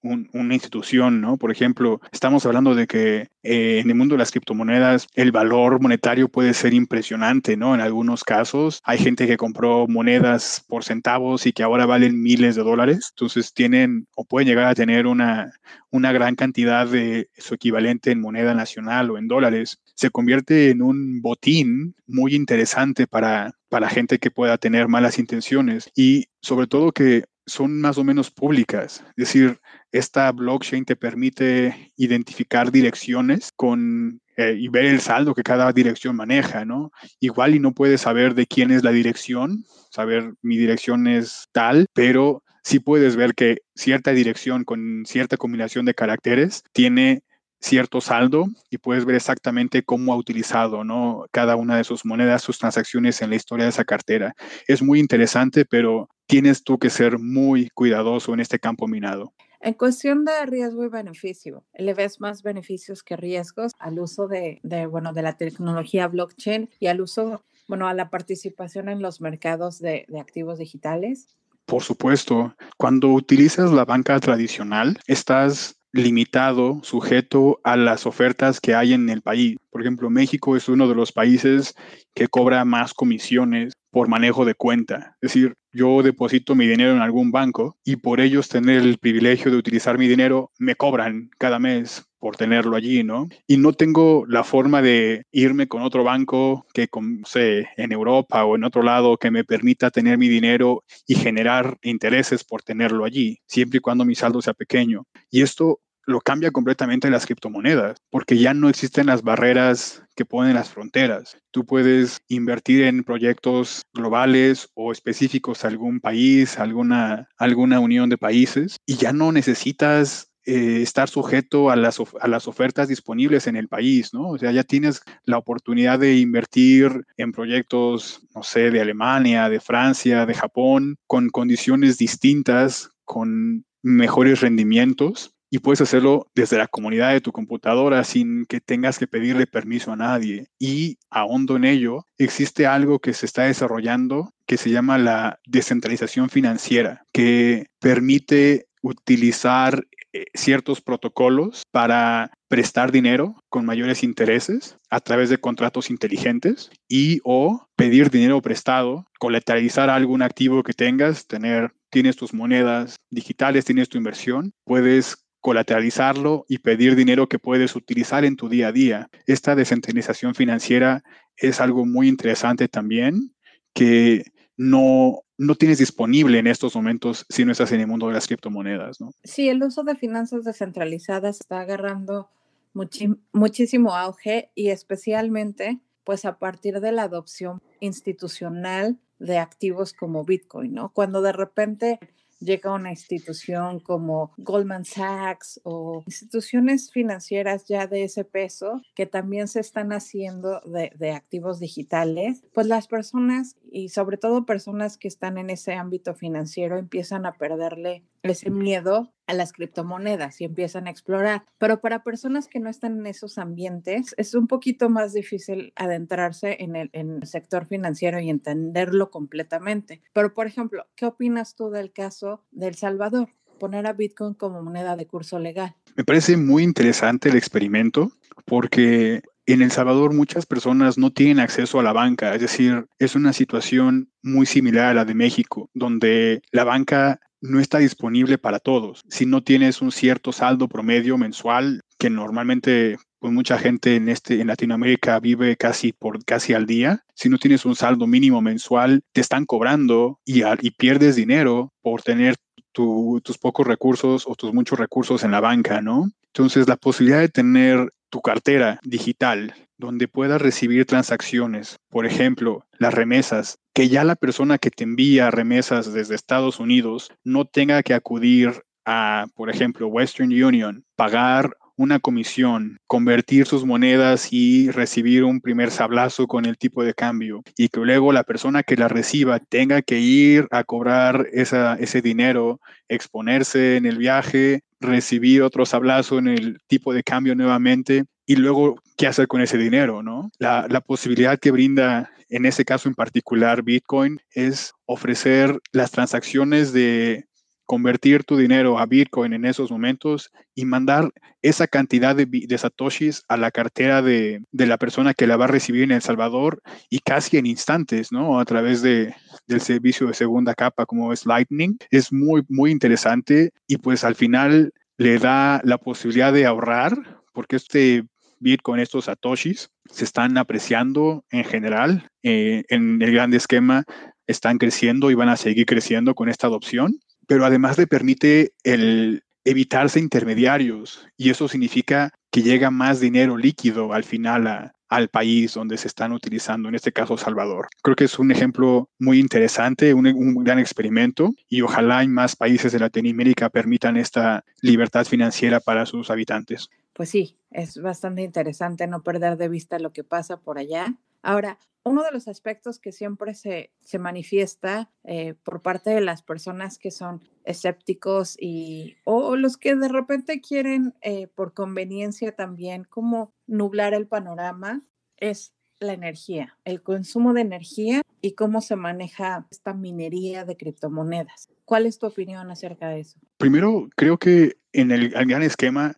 una institución, ¿no? Por ejemplo, estamos hablando de que eh, en el mundo de las criptomonedas el valor monetario puede ser impresionante, ¿no? En algunos casos hay gente que compró monedas por centavos y que ahora valen miles de dólares, entonces tienen o pueden llegar a tener una, una gran cantidad de su equivalente en moneda nacional o en dólares. Se convierte en un botín muy interesante para, para gente que pueda tener malas intenciones y sobre todo que son más o menos públicas. Es decir, esta blockchain te permite identificar direcciones con eh, y ver el saldo que cada dirección maneja, ¿no? Igual y no puedes saber de quién es la dirección, saber mi dirección es tal, pero sí puedes ver que cierta dirección con cierta combinación de caracteres tiene cierto saldo y puedes ver exactamente cómo ha utilizado ¿no? cada una de sus monedas, sus transacciones en la historia de esa cartera. Es muy interesante, pero tienes tú que ser muy cuidadoso en este campo minado. En cuestión de riesgo y beneficio, ¿le ves más beneficios que riesgos al uso de, de, bueno, de la tecnología blockchain y al uso, bueno, a la participación en los mercados de, de activos digitales? Por supuesto, cuando utilizas la banca tradicional, estás limitado, sujeto a las ofertas que hay en el país. Por ejemplo, México es uno de los países que cobra más comisiones por manejo de cuenta. Es decir, yo deposito mi dinero en algún banco y por ellos tener el privilegio de utilizar mi dinero, me cobran cada mes por tenerlo allí, ¿no? Y no tengo la forma de irme con otro banco que, con, sé, en Europa o en otro lado que me permita tener mi dinero y generar intereses por tenerlo allí, siempre y cuando mi saldo sea pequeño. Y esto lo cambia completamente las criptomonedas, porque ya no existen las barreras que ponen las fronteras. Tú puedes invertir en proyectos globales o específicos a algún país, alguna, alguna unión de países, y ya no necesitas eh, estar sujeto a las, a las ofertas disponibles en el país, ¿no? O sea, ya tienes la oportunidad de invertir en proyectos, no sé, de Alemania, de Francia, de Japón, con condiciones distintas, con mejores rendimientos y puedes hacerlo desde la comunidad de tu computadora sin que tengas que pedirle permiso a nadie. Y ahondo en ello, existe algo que se está desarrollando que se llama la descentralización financiera, que permite utilizar eh, ciertos protocolos para prestar dinero con mayores intereses a través de contratos inteligentes y o pedir dinero prestado, colateralizar algún activo que tengas, tener tienes tus monedas digitales, tienes tu inversión, puedes colateralizarlo y pedir dinero que puedes utilizar en tu día a día. Esta descentralización financiera es algo muy interesante también que no, no tienes disponible en estos momentos si no estás en el mundo de las criptomonedas, ¿no? Sí, el uso de finanzas descentralizadas está agarrando muchísimo auge y especialmente pues a partir de la adopción institucional de activos como Bitcoin, ¿no? Cuando de repente llega una institución como Goldman Sachs o instituciones financieras ya de ese peso que también se están haciendo de, de, activos digitales, pues las personas y sobre todo personas que están en ese ámbito financiero empiezan a perderle ese miedo a las criptomonedas y empiezan a explorar. Pero para personas que no están en esos ambientes, es un poquito más difícil adentrarse en el, sector financiero y entenderlo completamente. Pero, por ejemplo, ¿qué opinas tú del caso de El Salvador? Poner a Bitcoin como moneda de curso legal. Me parece muy interesante el experimento porque en El Salvador muchas personas no tienen acceso a la banca, es decir, es una situación muy similar a la de México, donde la banca no está disponible para todos. Si no tienes un cierto saldo promedio mensual, que normalmente pues mucha gente en este en Latinoamérica vive casi por casi al día. Si no tienes un saldo mínimo mensual, te están cobrando y, y pierdes dinero por tener tus pocos recursos o tus muchos recursos en la banca, ¿no? Entonces, la posibilidad de tener tu cartera digital donde puedas recibir transacciones, por ejemplo, las remesas, que ya la persona que te envía remesas desde Estados Unidos no tenga que acudir a, por ejemplo, Western Union, pagar una comisión, convertir sus monedas y recibir un primer sablazo con el tipo de cambio y que luego la persona que la reciba tenga que ir a cobrar esa, ese dinero, exponerse en el viaje, recibir otro sablazo en el tipo de cambio nuevamente y luego qué hacer con ese dinero, ¿no? La, la posibilidad que brinda en ese caso en particular Bitcoin es ofrecer las transacciones de convertir tu dinero a Bitcoin en esos momentos y mandar esa cantidad de, satoshis a la cartera de, la persona que la va a recibir en El Salvador y casi en instantes, ¿no? A través de, del servicio de segunda capa como es Lightning. Es muy, muy interesante y pues al final le da la posibilidad de ahorrar porque este Bitcoin, estos satoshis, se están apreciando en general. Eh, en el gran esquema están creciendo y van a seguir creciendo con esta adopción pero además le permite el evitarse intermediarios y eso significa que llega más dinero líquido al final al país donde se están utilizando, en este caso Salvador. Creo que es un ejemplo muy interesante, un, un gran experimento y ojalá en más países de Latinoamérica permitan esta libertad financiera para sus habitantes. Pues sí, es bastante interesante no perder de vista lo que pasa por allá. Ahora, uno de los aspectos que siempre se, se manifiesta eh, por parte de las personas que son escépticos y o, los que de repente quieren eh, por conveniencia también como nublar el panorama es la energía, el consumo de energía y cómo se maneja esta minería de criptomonedas. ¿Cuál es tu opinión acerca de eso? Primero, creo que en el gran esquema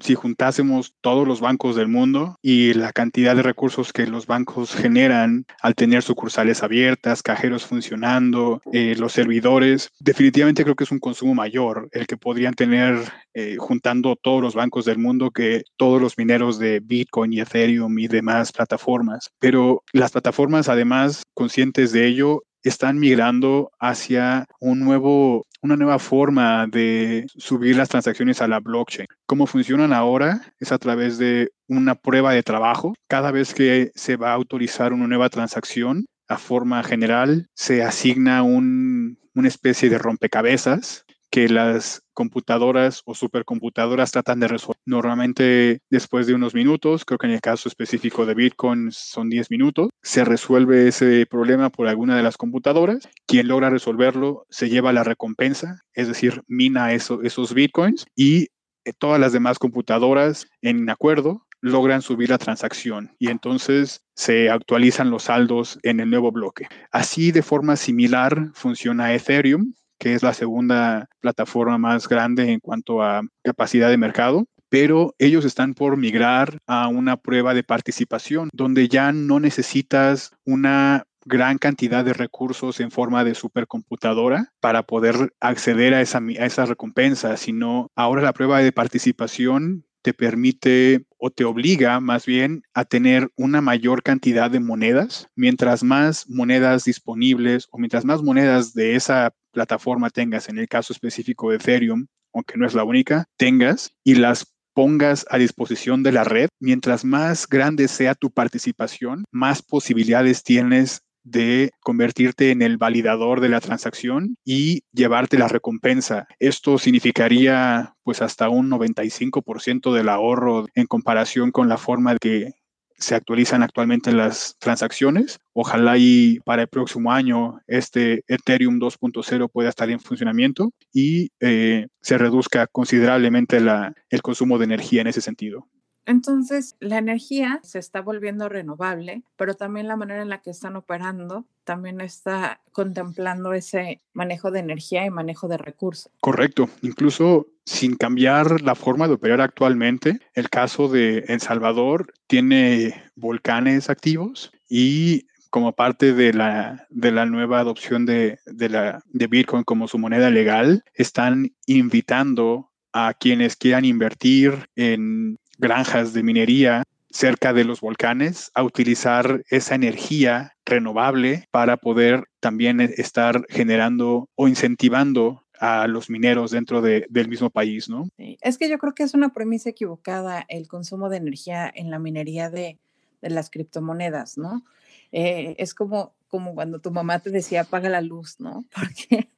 si juntásemos todos los bancos del mundo y la cantidad de recursos que los bancos generan al tener sucursales abiertas, cajeros funcionando, eh, los servidores, definitivamente creo que es un consumo mayor el que podrían tener eh, juntando todos los bancos del mundo que todos los mineros de Bitcoin y Ethereum y demás plataformas. Pero las plataformas, además, conscientes de ello, están migrando hacia un nuevo, una nueva forma de subir las transacciones a la blockchain. Cómo funcionan ahora es a través de una prueba de trabajo. Cada vez que se va a autorizar una nueva transacción, a forma general, se asigna un, una especie de rompecabezas que las computadoras o supercomputadoras tratan de resolver. Normalmente después de unos minutos, creo que en el caso específico de Bitcoin son 10 minutos, se resuelve ese problema por alguna de las computadoras. Quien logra resolverlo se lleva la recompensa, es decir, mina esos Bitcoins y eh, todas las demás computadoras en acuerdo logran subir la transacción y entonces se actualizan los saldos en el nuevo bloque. Así de forma similar funciona Ethereum que es la segunda plataforma más grande en cuanto a capacidad de mercado pero ellos están por migrar a una prueba de participación donde ya no necesitas una gran cantidad de recursos en forma de supercomputadora para poder acceder a esa, a esa recompensa, sino ahora la prueba de participación te permite o te obliga más bien a tener una mayor cantidad de monedas. Mientras más monedas disponibles o mientras más monedas de esa plataforma tengas, en el caso específico de Ethereum, aunque no es la única, tengas y las pongas a disposición de la red, mientras más grande sea tu participación, más posibilidades tienes de convertirte en el validador de la transacción y llevarte la recompensa. Esto significaría pues hasta un 95% del ahorro en comparación con la forma que se actualizan actualmente las transacciones. Ojalá y para el próximo año este Ethereum 2.0 pueda estar en funcionamiento y eh, se reduzca considerablemente el consumo de energía en ese sentido. Entonces, la energía se está volviendo renovable, pero también la manera en la que están operando también está contemplando ese manejo de energía y manejo de recursos. Correcto. Incluso sin cambiar la forma de operar actualmente, el caso de El Salvador tiene volcanes activos y como parte de la, de la nueva adopción de, de, la, de Bitcoin como su moneda legal, están invitando a quienes quieran invertir en granjas de minería cerca de los volcanes a utilizar esa energía renovable para poder también estar generando o incentivando a los mineros dentro del mismo país, ¿no? Es que yo creo que es una premisa equivocada el consumo de energía en la minería de, de las criptomonedas, ¿no? Eh, es como, como cuando tu mamá te decía apaga la luz, ¿no? Porque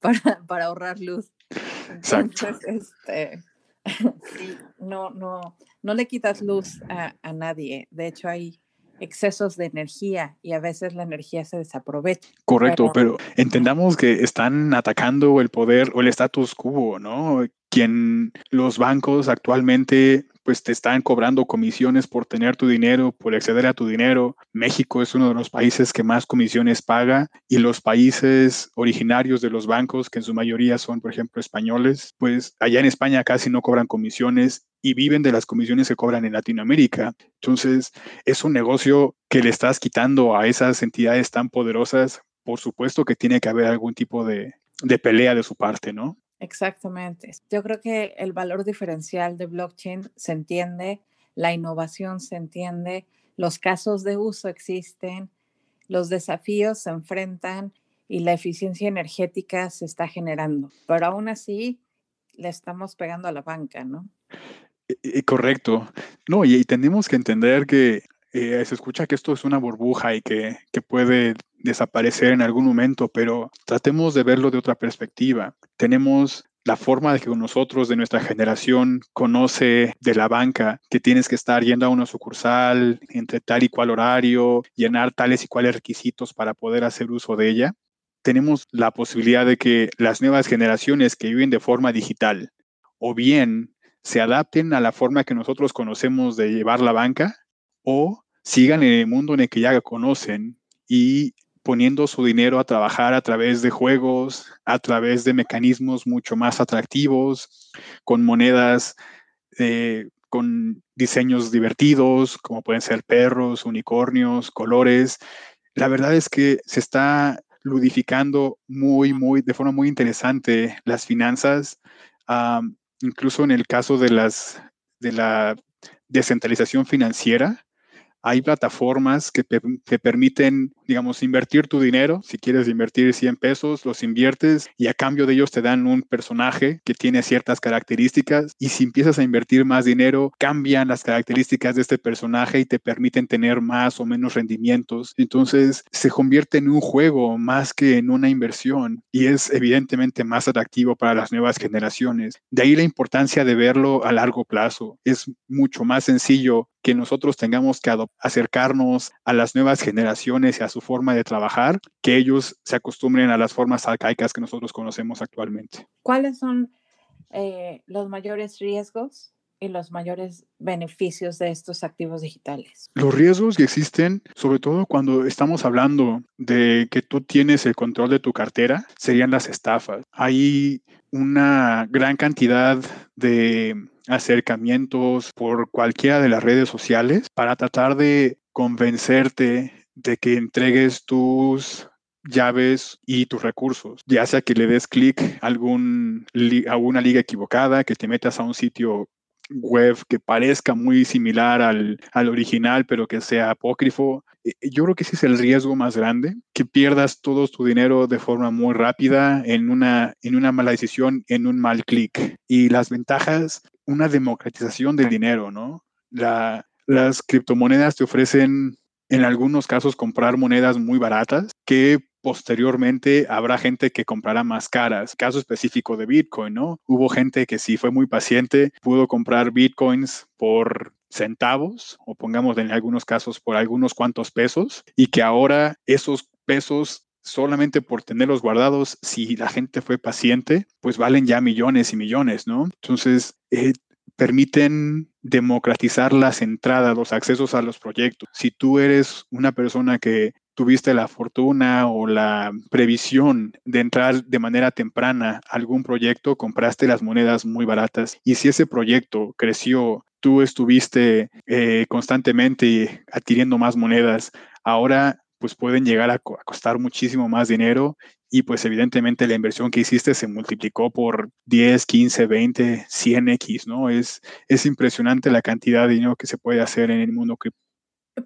para, para ahorrar luz. Entonces, este, no, no, no le quitas luz a, a, nadie. De hecho, hay excesos de energía y a veces la energía se desaprovecha. Correcto, pero, pero entendamos que están atacando el poder o el status quo, ¿no? Quien los bancos actualmente pues te están cobrando comisiones por tener tu dinero, por acceder a tu dinero. México es uno de los países que más comisiones paga y los países originarios de los bancos, que en su mayoría son, por ejemplo, españoles, pues allá en España casi no cobran comisiones y viven de las comisiones que cobran en Latinoamérica. Entonces, es un negocio que le estás quitando a esas entidades tan poderosas. Por supuesto que tiene que haber algún tipo de, de pelea de su parte, ¿no? Exactamente. Yo creo que el valor diferencial de blockchain se entiende, la innovación se entiende, los casos de uso existen, los desafíos se enfrentan y la eficiencia energética se está generando. Pero aún así, le estamos pegando a la banca, ¿no? E, e, correcto. No, y, tenemos que entender que eh, se escucha que esto es una burbuja y que, que puede desaparecer en algún momento, pero tratemos de verlo de otra perspectiva. Tenemos la forma de que nosotros de nuestra generación conoce de la banca que tienes que estar yendo a una sucursal entre tal y cual horario, llenar tales y cuales requisitos para poder hacer uso de ella. Tenemos la posibilidad de que las nuevas generaciones que viven de forma digital o bien se adapten a la forma que nosotros conocemos de llevar la banca o sigan en el mundo en el que ya conocen y poniendo su dinero a trabajar a través de juegos, a través de mecanismos mucho más atractivos, con monedas, eh, con diseños divertidos, como pueden ser perros, unicornios, colores. La verdad es que se está ludificando muy, muy, de forma muy interesante las finanzas, incluso en el caso de las de la descentralización financiera, hay plataformas que, permiten, digamos, invertir tu dinero. Si quieres invertir 100 pesos, los inviertes y a cambio de ellos te dan un personaje que tiene ciertas características. Y si empiezas a invertir más dinero, cambian las características de este personaje y te permiten tener más o menos rendimientos. Entonces se convierte en un juego más que en una inversión y es evidentemente más atractivo para las nuevas generaciones. De ahí la importancia de verlo a largo plazo. Es mucho más sencillo que nosotros tengamos que acercarnos a las nuevas generaciones y a su forma de trabajar, que ellos se acostumbren a las formas arcaicas que nosotros conocemos actualmente. ¿Cuáles son eh, los mayores riesgos y los mayores beneficios de estos activos digitales? Los riesgos que existen, sobre todo cuando estamos hablando de que tú tienes el control de tu cartera, serían las estafas. Hay una gran cantidad de acercamientos por cualquiera de las redes sociales para tratar de convencerte de que entregues tus llaves y tus recursos, ya sea que le des clic a, algún, una liga equivocada, que te metas a un sitio web que parezca muy similar al, al, original, pero que sea apócrifo. Eh, yo creo que ese es el riesgo más grande, que pierdas todo tu dinero de forma muy rápida en una, en una mala decisión, en un mal clic. Y las ventajas, una democratización del dinero, ¿no? La, las criptomonedas te ofrecen en algunos casos comprar monedas muy baratas que posteriormente habrá gente que comprará más caras. Caso específico de Bitcoin, ¿no? Hubo gente que si fue muy paciente, pudo comprar Bitcoins por centavos o pongamos en algunos casos por algunos cuantos pesos y que ahora esos pesos solamente por tenerlos guardados, si la gente fue paciente, pues valen ya millones y millones, ¿no? Entonces, eh, permiten democratizar las entradas, los accesos a los proyectos. Si tú eres una persona que tuviste la fortuna o la previsión de entrar de manera temprana a algún proyecto, compraste las monedas muy baratas y si ese proyecto creció, tú estuviste eh, constantemente adquiriendo más monedas, ahora pues pueden llegar a, costar muchísimo más dinero y pues evidentemente la inversión que hiciste se multiplicó por 10, 15, 20, 100x, ¿no? Es, es impresionante la cantidad de dinero que se puede hacer en el mundo cripto.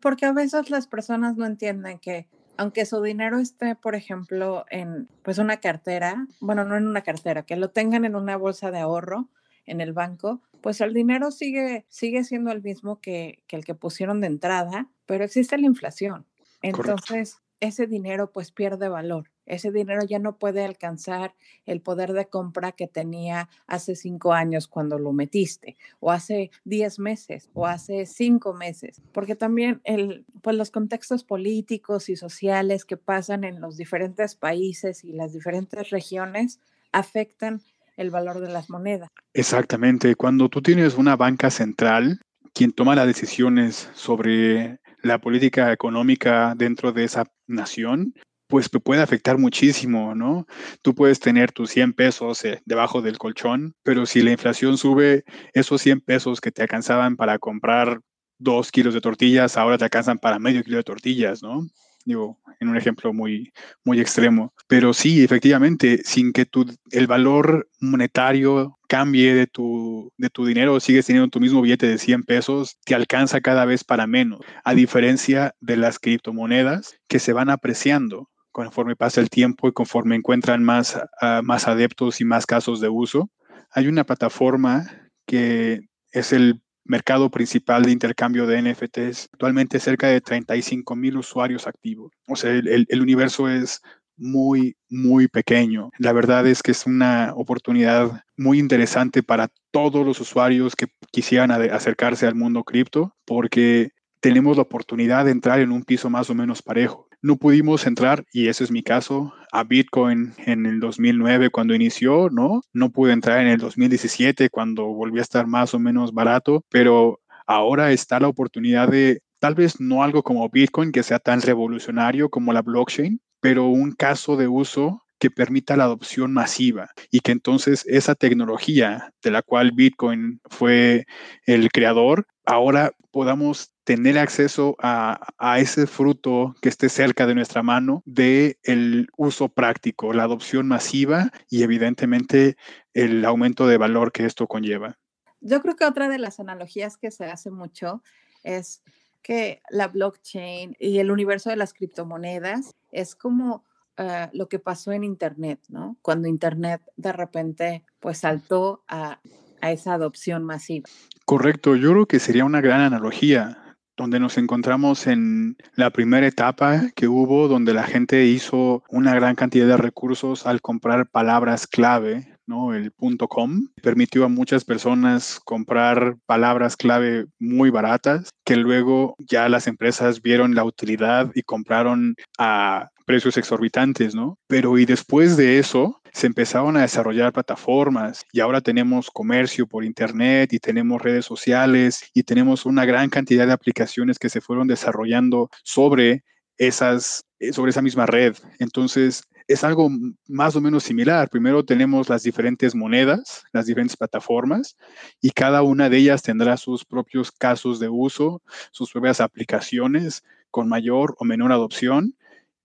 Porque a veces las personas no entienden que aunque su dinero esté, por ejemplo, en pues una cartera, bueno, no en una cartera, que lo tengan en una bolsa de ahorro en el banco, pues el dinero sigue, sigue siendo el mismo que, que el que pusieron de entrada, pero existe la inflación. Entonces, ese dinero pues pierde valor. Ese dinero ya no puede alcanzar el poder de compra que tenía hace cinco años cuando lo metiste, o hace diez meses, o hace cinco meses, porque también el, pues los contextos políticos y sociales que pasan en los diferentes países y las diferentes regiones afectan el valor de las monedas. Exactamente. Cuando tú tienes una banca central, quien toma las decisiones sobre la política económica dentro de esa nación, pues te puede afectar muchísimo, ¿no? Tú puedes tener tus 100 pesos eh, debajo del colchón, pero si la inflación sube, esos 100 pesos que te alcanzaban para comprar dos kilos de tortillas, ahora te alcanzan para medio kilo de tortillas, ¿no? Digo, en un ejemplo muy, muy extremo. Pero sí, efectivamente, sin que tu, el valor monetario cambie de tu, de tu dinero, sigues teniendo tu mismo billete de 100 pesos, te alcanza cada vez para menos, a diferencia de las criptomonedas que se van apreciando conforme pasa el tiempo y conforme encuentran más, ah, más adeptos y más casos de uso. Hay una plataforma que es el mercado principal de intercambio de NFTs. Actualmente cerca de 35 mil usuarios activos. O sea, el, universo es muy, muy pequeño. La verdad es que es una oportunidad muy interesante para todos los usuarios que quisieran acercarse al mundo cripto porque tenemos la oportunidad de entrar en un piso más o menos parejo no pudimos entrar, y ese es mi caso, a Bitcoin en el 2009 cuando inició, ¿no? No pude entrar en el 2017 cuando volvió a estar más o menos barato, pero ahora está la oportunidad de tal vez no algo como Bitcoin que sea tan revolucionario como la blockchain, pero un caso de uso que permita la adopción masiva y que entonces esa tecnología de la cual Bitcoin fue el creador, ahora podamos tener acceso a, ese fruto que esté cerca de nuestra mano de el uso práctico, la adopción masiva y evidentemente el aumento de valor que esto conlleva. Yo creo que otra de las analogías que se hace mucho es que la blockchain y el universo de las criptomonedas es como Ah, lo que pasó en Internet, ¿no? Cuando Internet de repente pues saltó a, a esa adopción masiva. Correcto, yo creo que sería una gran analogía donde nos encontramos en la primera etapa que hubo, donde la gente hizo una gran cantidad de recursos al comprar palabras clave ¿no? El .com permitió a muchas personas comprar palabras clave muy baratas que luego ya las empresas vieron la utilidad y compraron a precios exorbitantes, ¿no? Pero y después de eso se empezaron a desarrollar plataformas y ahora tenemos comercio por internet y tenemos redes sociales y tenemos una gran cantidad de aplicaciones que se fueron desarrollando sobre esas sobre esa misma red. Entonces, es algo más o menos similar. Primero tenemos las diferentes monedas, las diferentes plataformas, y cada una de ellas tendrá sus propios casos de uso, sus propias aplicaciones con mayor o menor adopción,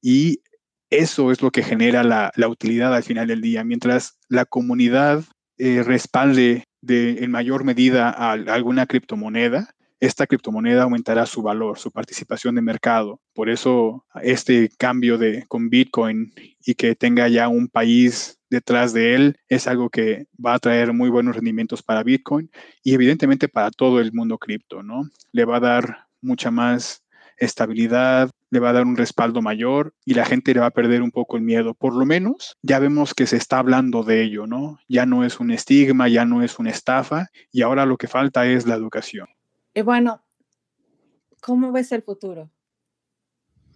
y eso es lo que genera la, utilidad al final del día. Mientras la comunidad eh, respalde de, en mayor medida alguna criptomoneda, esta criptomoneda aumentará su valor, su participación de mercado. Por eso este cambio de con Bitcoin y que tenga ya un país detrás de él es algo que va a traer muy buenos rendimientos para Bitcoin y evidentemente para todo el mundo cripto, ¿no? Le va a dar mucha más estabilidad, le va a dar un respaldo mayor y la gente le va a perder un poco el miedo. Por lo menos ya vemos que se está hablando de ello, ¿no? Ya no es un estigma, ya no es una estafa y ahora lo que falta es la educación. Y bueno, ¿cómo ves el futuro?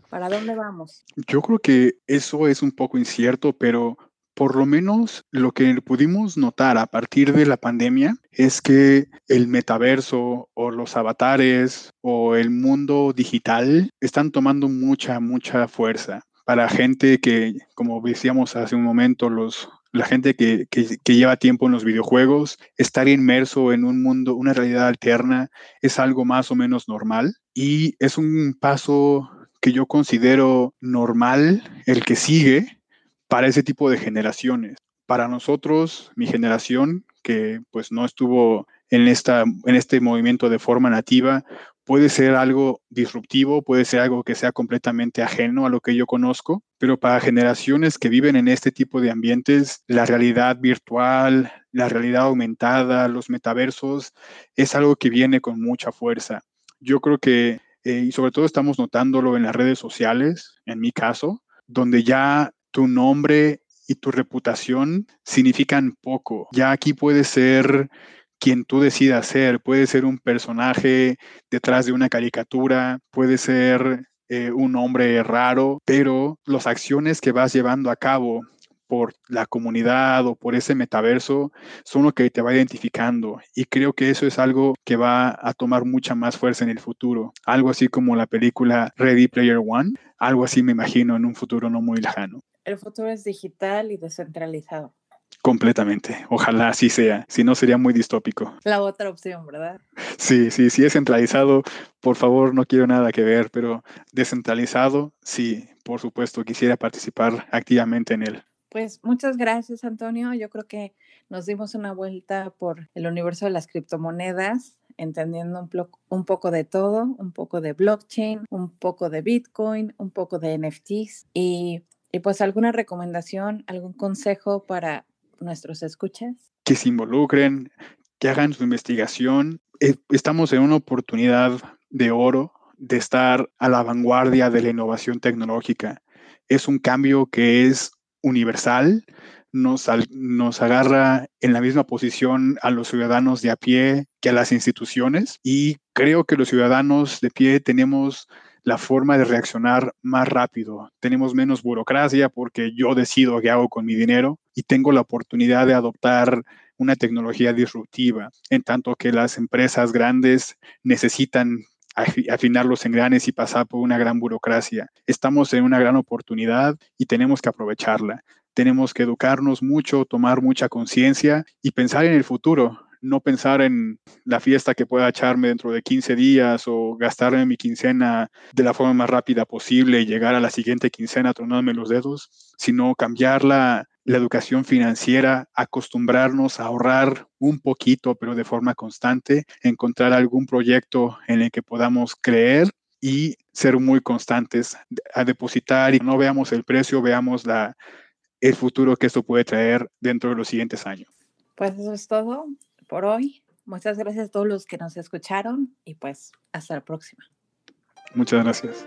¿Para dónde vamos? Yo creo que eso es un poco incierto, pero por lo menos lo que pudimos notar a partir de la pandemia es que el metaverso o los avatares o el mundo digital están tomando mucha, mucha fuerza para gente que, como decíamos hace un momento, los, la gente que, lleva tiempo en los videojuegos, estar inmerso en un mundo, una realidad alterna, es algo más o menos normal y es un paso que yo considero normal, el que sigue para ese tipo de generaciones. Para nosotros, mi generación, que pues no estuvo en, esta, en este movimiento de forma nativa, puede ser algo disruptivo, puede ser algo que sea completamente ajeno a lo que yo conozco, pero para generaciones que viven en este tipo de ambientes, la realidad virtual, la realidad aumentada, los metaversos, es algo que viene con mucha fuerza. Yo creo que, eh, y sobre todo estamos notándolo en las redes sociales, en mi caso, donde ya tu nombre y tu reputación significan poco. Ya aquí puede ser quien tú decidas ser. Puede ser un personaje detrás de una caricatura, puede ser eh, un hombre raro, pero las acciones que vas llevando a cabo por la comunidad o por ese metaverso son lo que te va identificando y creo que eso es algo que va a tomar mucha más fuerza en el futuro. Algo así como la película Ready Player One, algo así me imagino en un futuro no muy lejano. El futuro es digital y descentralizado. Completamente. Ojalá así sea. Si no, sería muy distópico. La otra opción, ¿verdad? Sí, sí, sí es centralizado. Por favor, no quiero nada que ver, pero descentralizado, sí, por supuesto, quisiera participar activamente en él. Pues muchas gracias, Antonio. Yo creo que nos dimos una vuelta por el universo de las criptomonedas, entendiendo un, un poco de todo, un poco de blockchain, un poco de Bitcoin, un poco de NFTs y y pues alguna recomendación, algún consejo para nuestros escuchas. Que se involucren, que hagan su investigación. Eh, estamos en una oportunidad de oro de estar a la vanguardia de la innovación tecnológica. Es un cambio que es universal, nos, nos agarra en la misma posición a los ciudadanos de a pie que a las instituciones y creo que los ciudadanos de pie tenemos la forma de reaccionar más rápido. Tenemos menos burocracia porque yo decido qué hago con mi dinero y tengo la oportunidad de adoptar una tecnología disruptiva, en tanto que las empresas grandes necesitan afinar los engranes y pasar por una gran burocracia. Estamos en una gran oportunidad y tenemos que aprovecharla. Tenemos que educarnos mucho, tomar mucha conciencia y pensar en el futuro no pensar en la fiesta que pueda echarme dentro de 15 días o gastarme mi quincena de la forma más rápida posible y llegar a la siguiente quincena tronándome los dedos, sino cambiar la, la educación financiera, acostumbrarnos a ahorrar un poquito, pero de forma constante, encontrar algún proyecto en el que podamos creer y ser muy constantes a depositar y no veamos el precio, veamos la, el futuro que esto puede traer dentro de los siguientes años. Pues eso es todo por hoy. Muchas gracias a todos los que nos escucharon y pues hasta la próxima. Muchas gracias.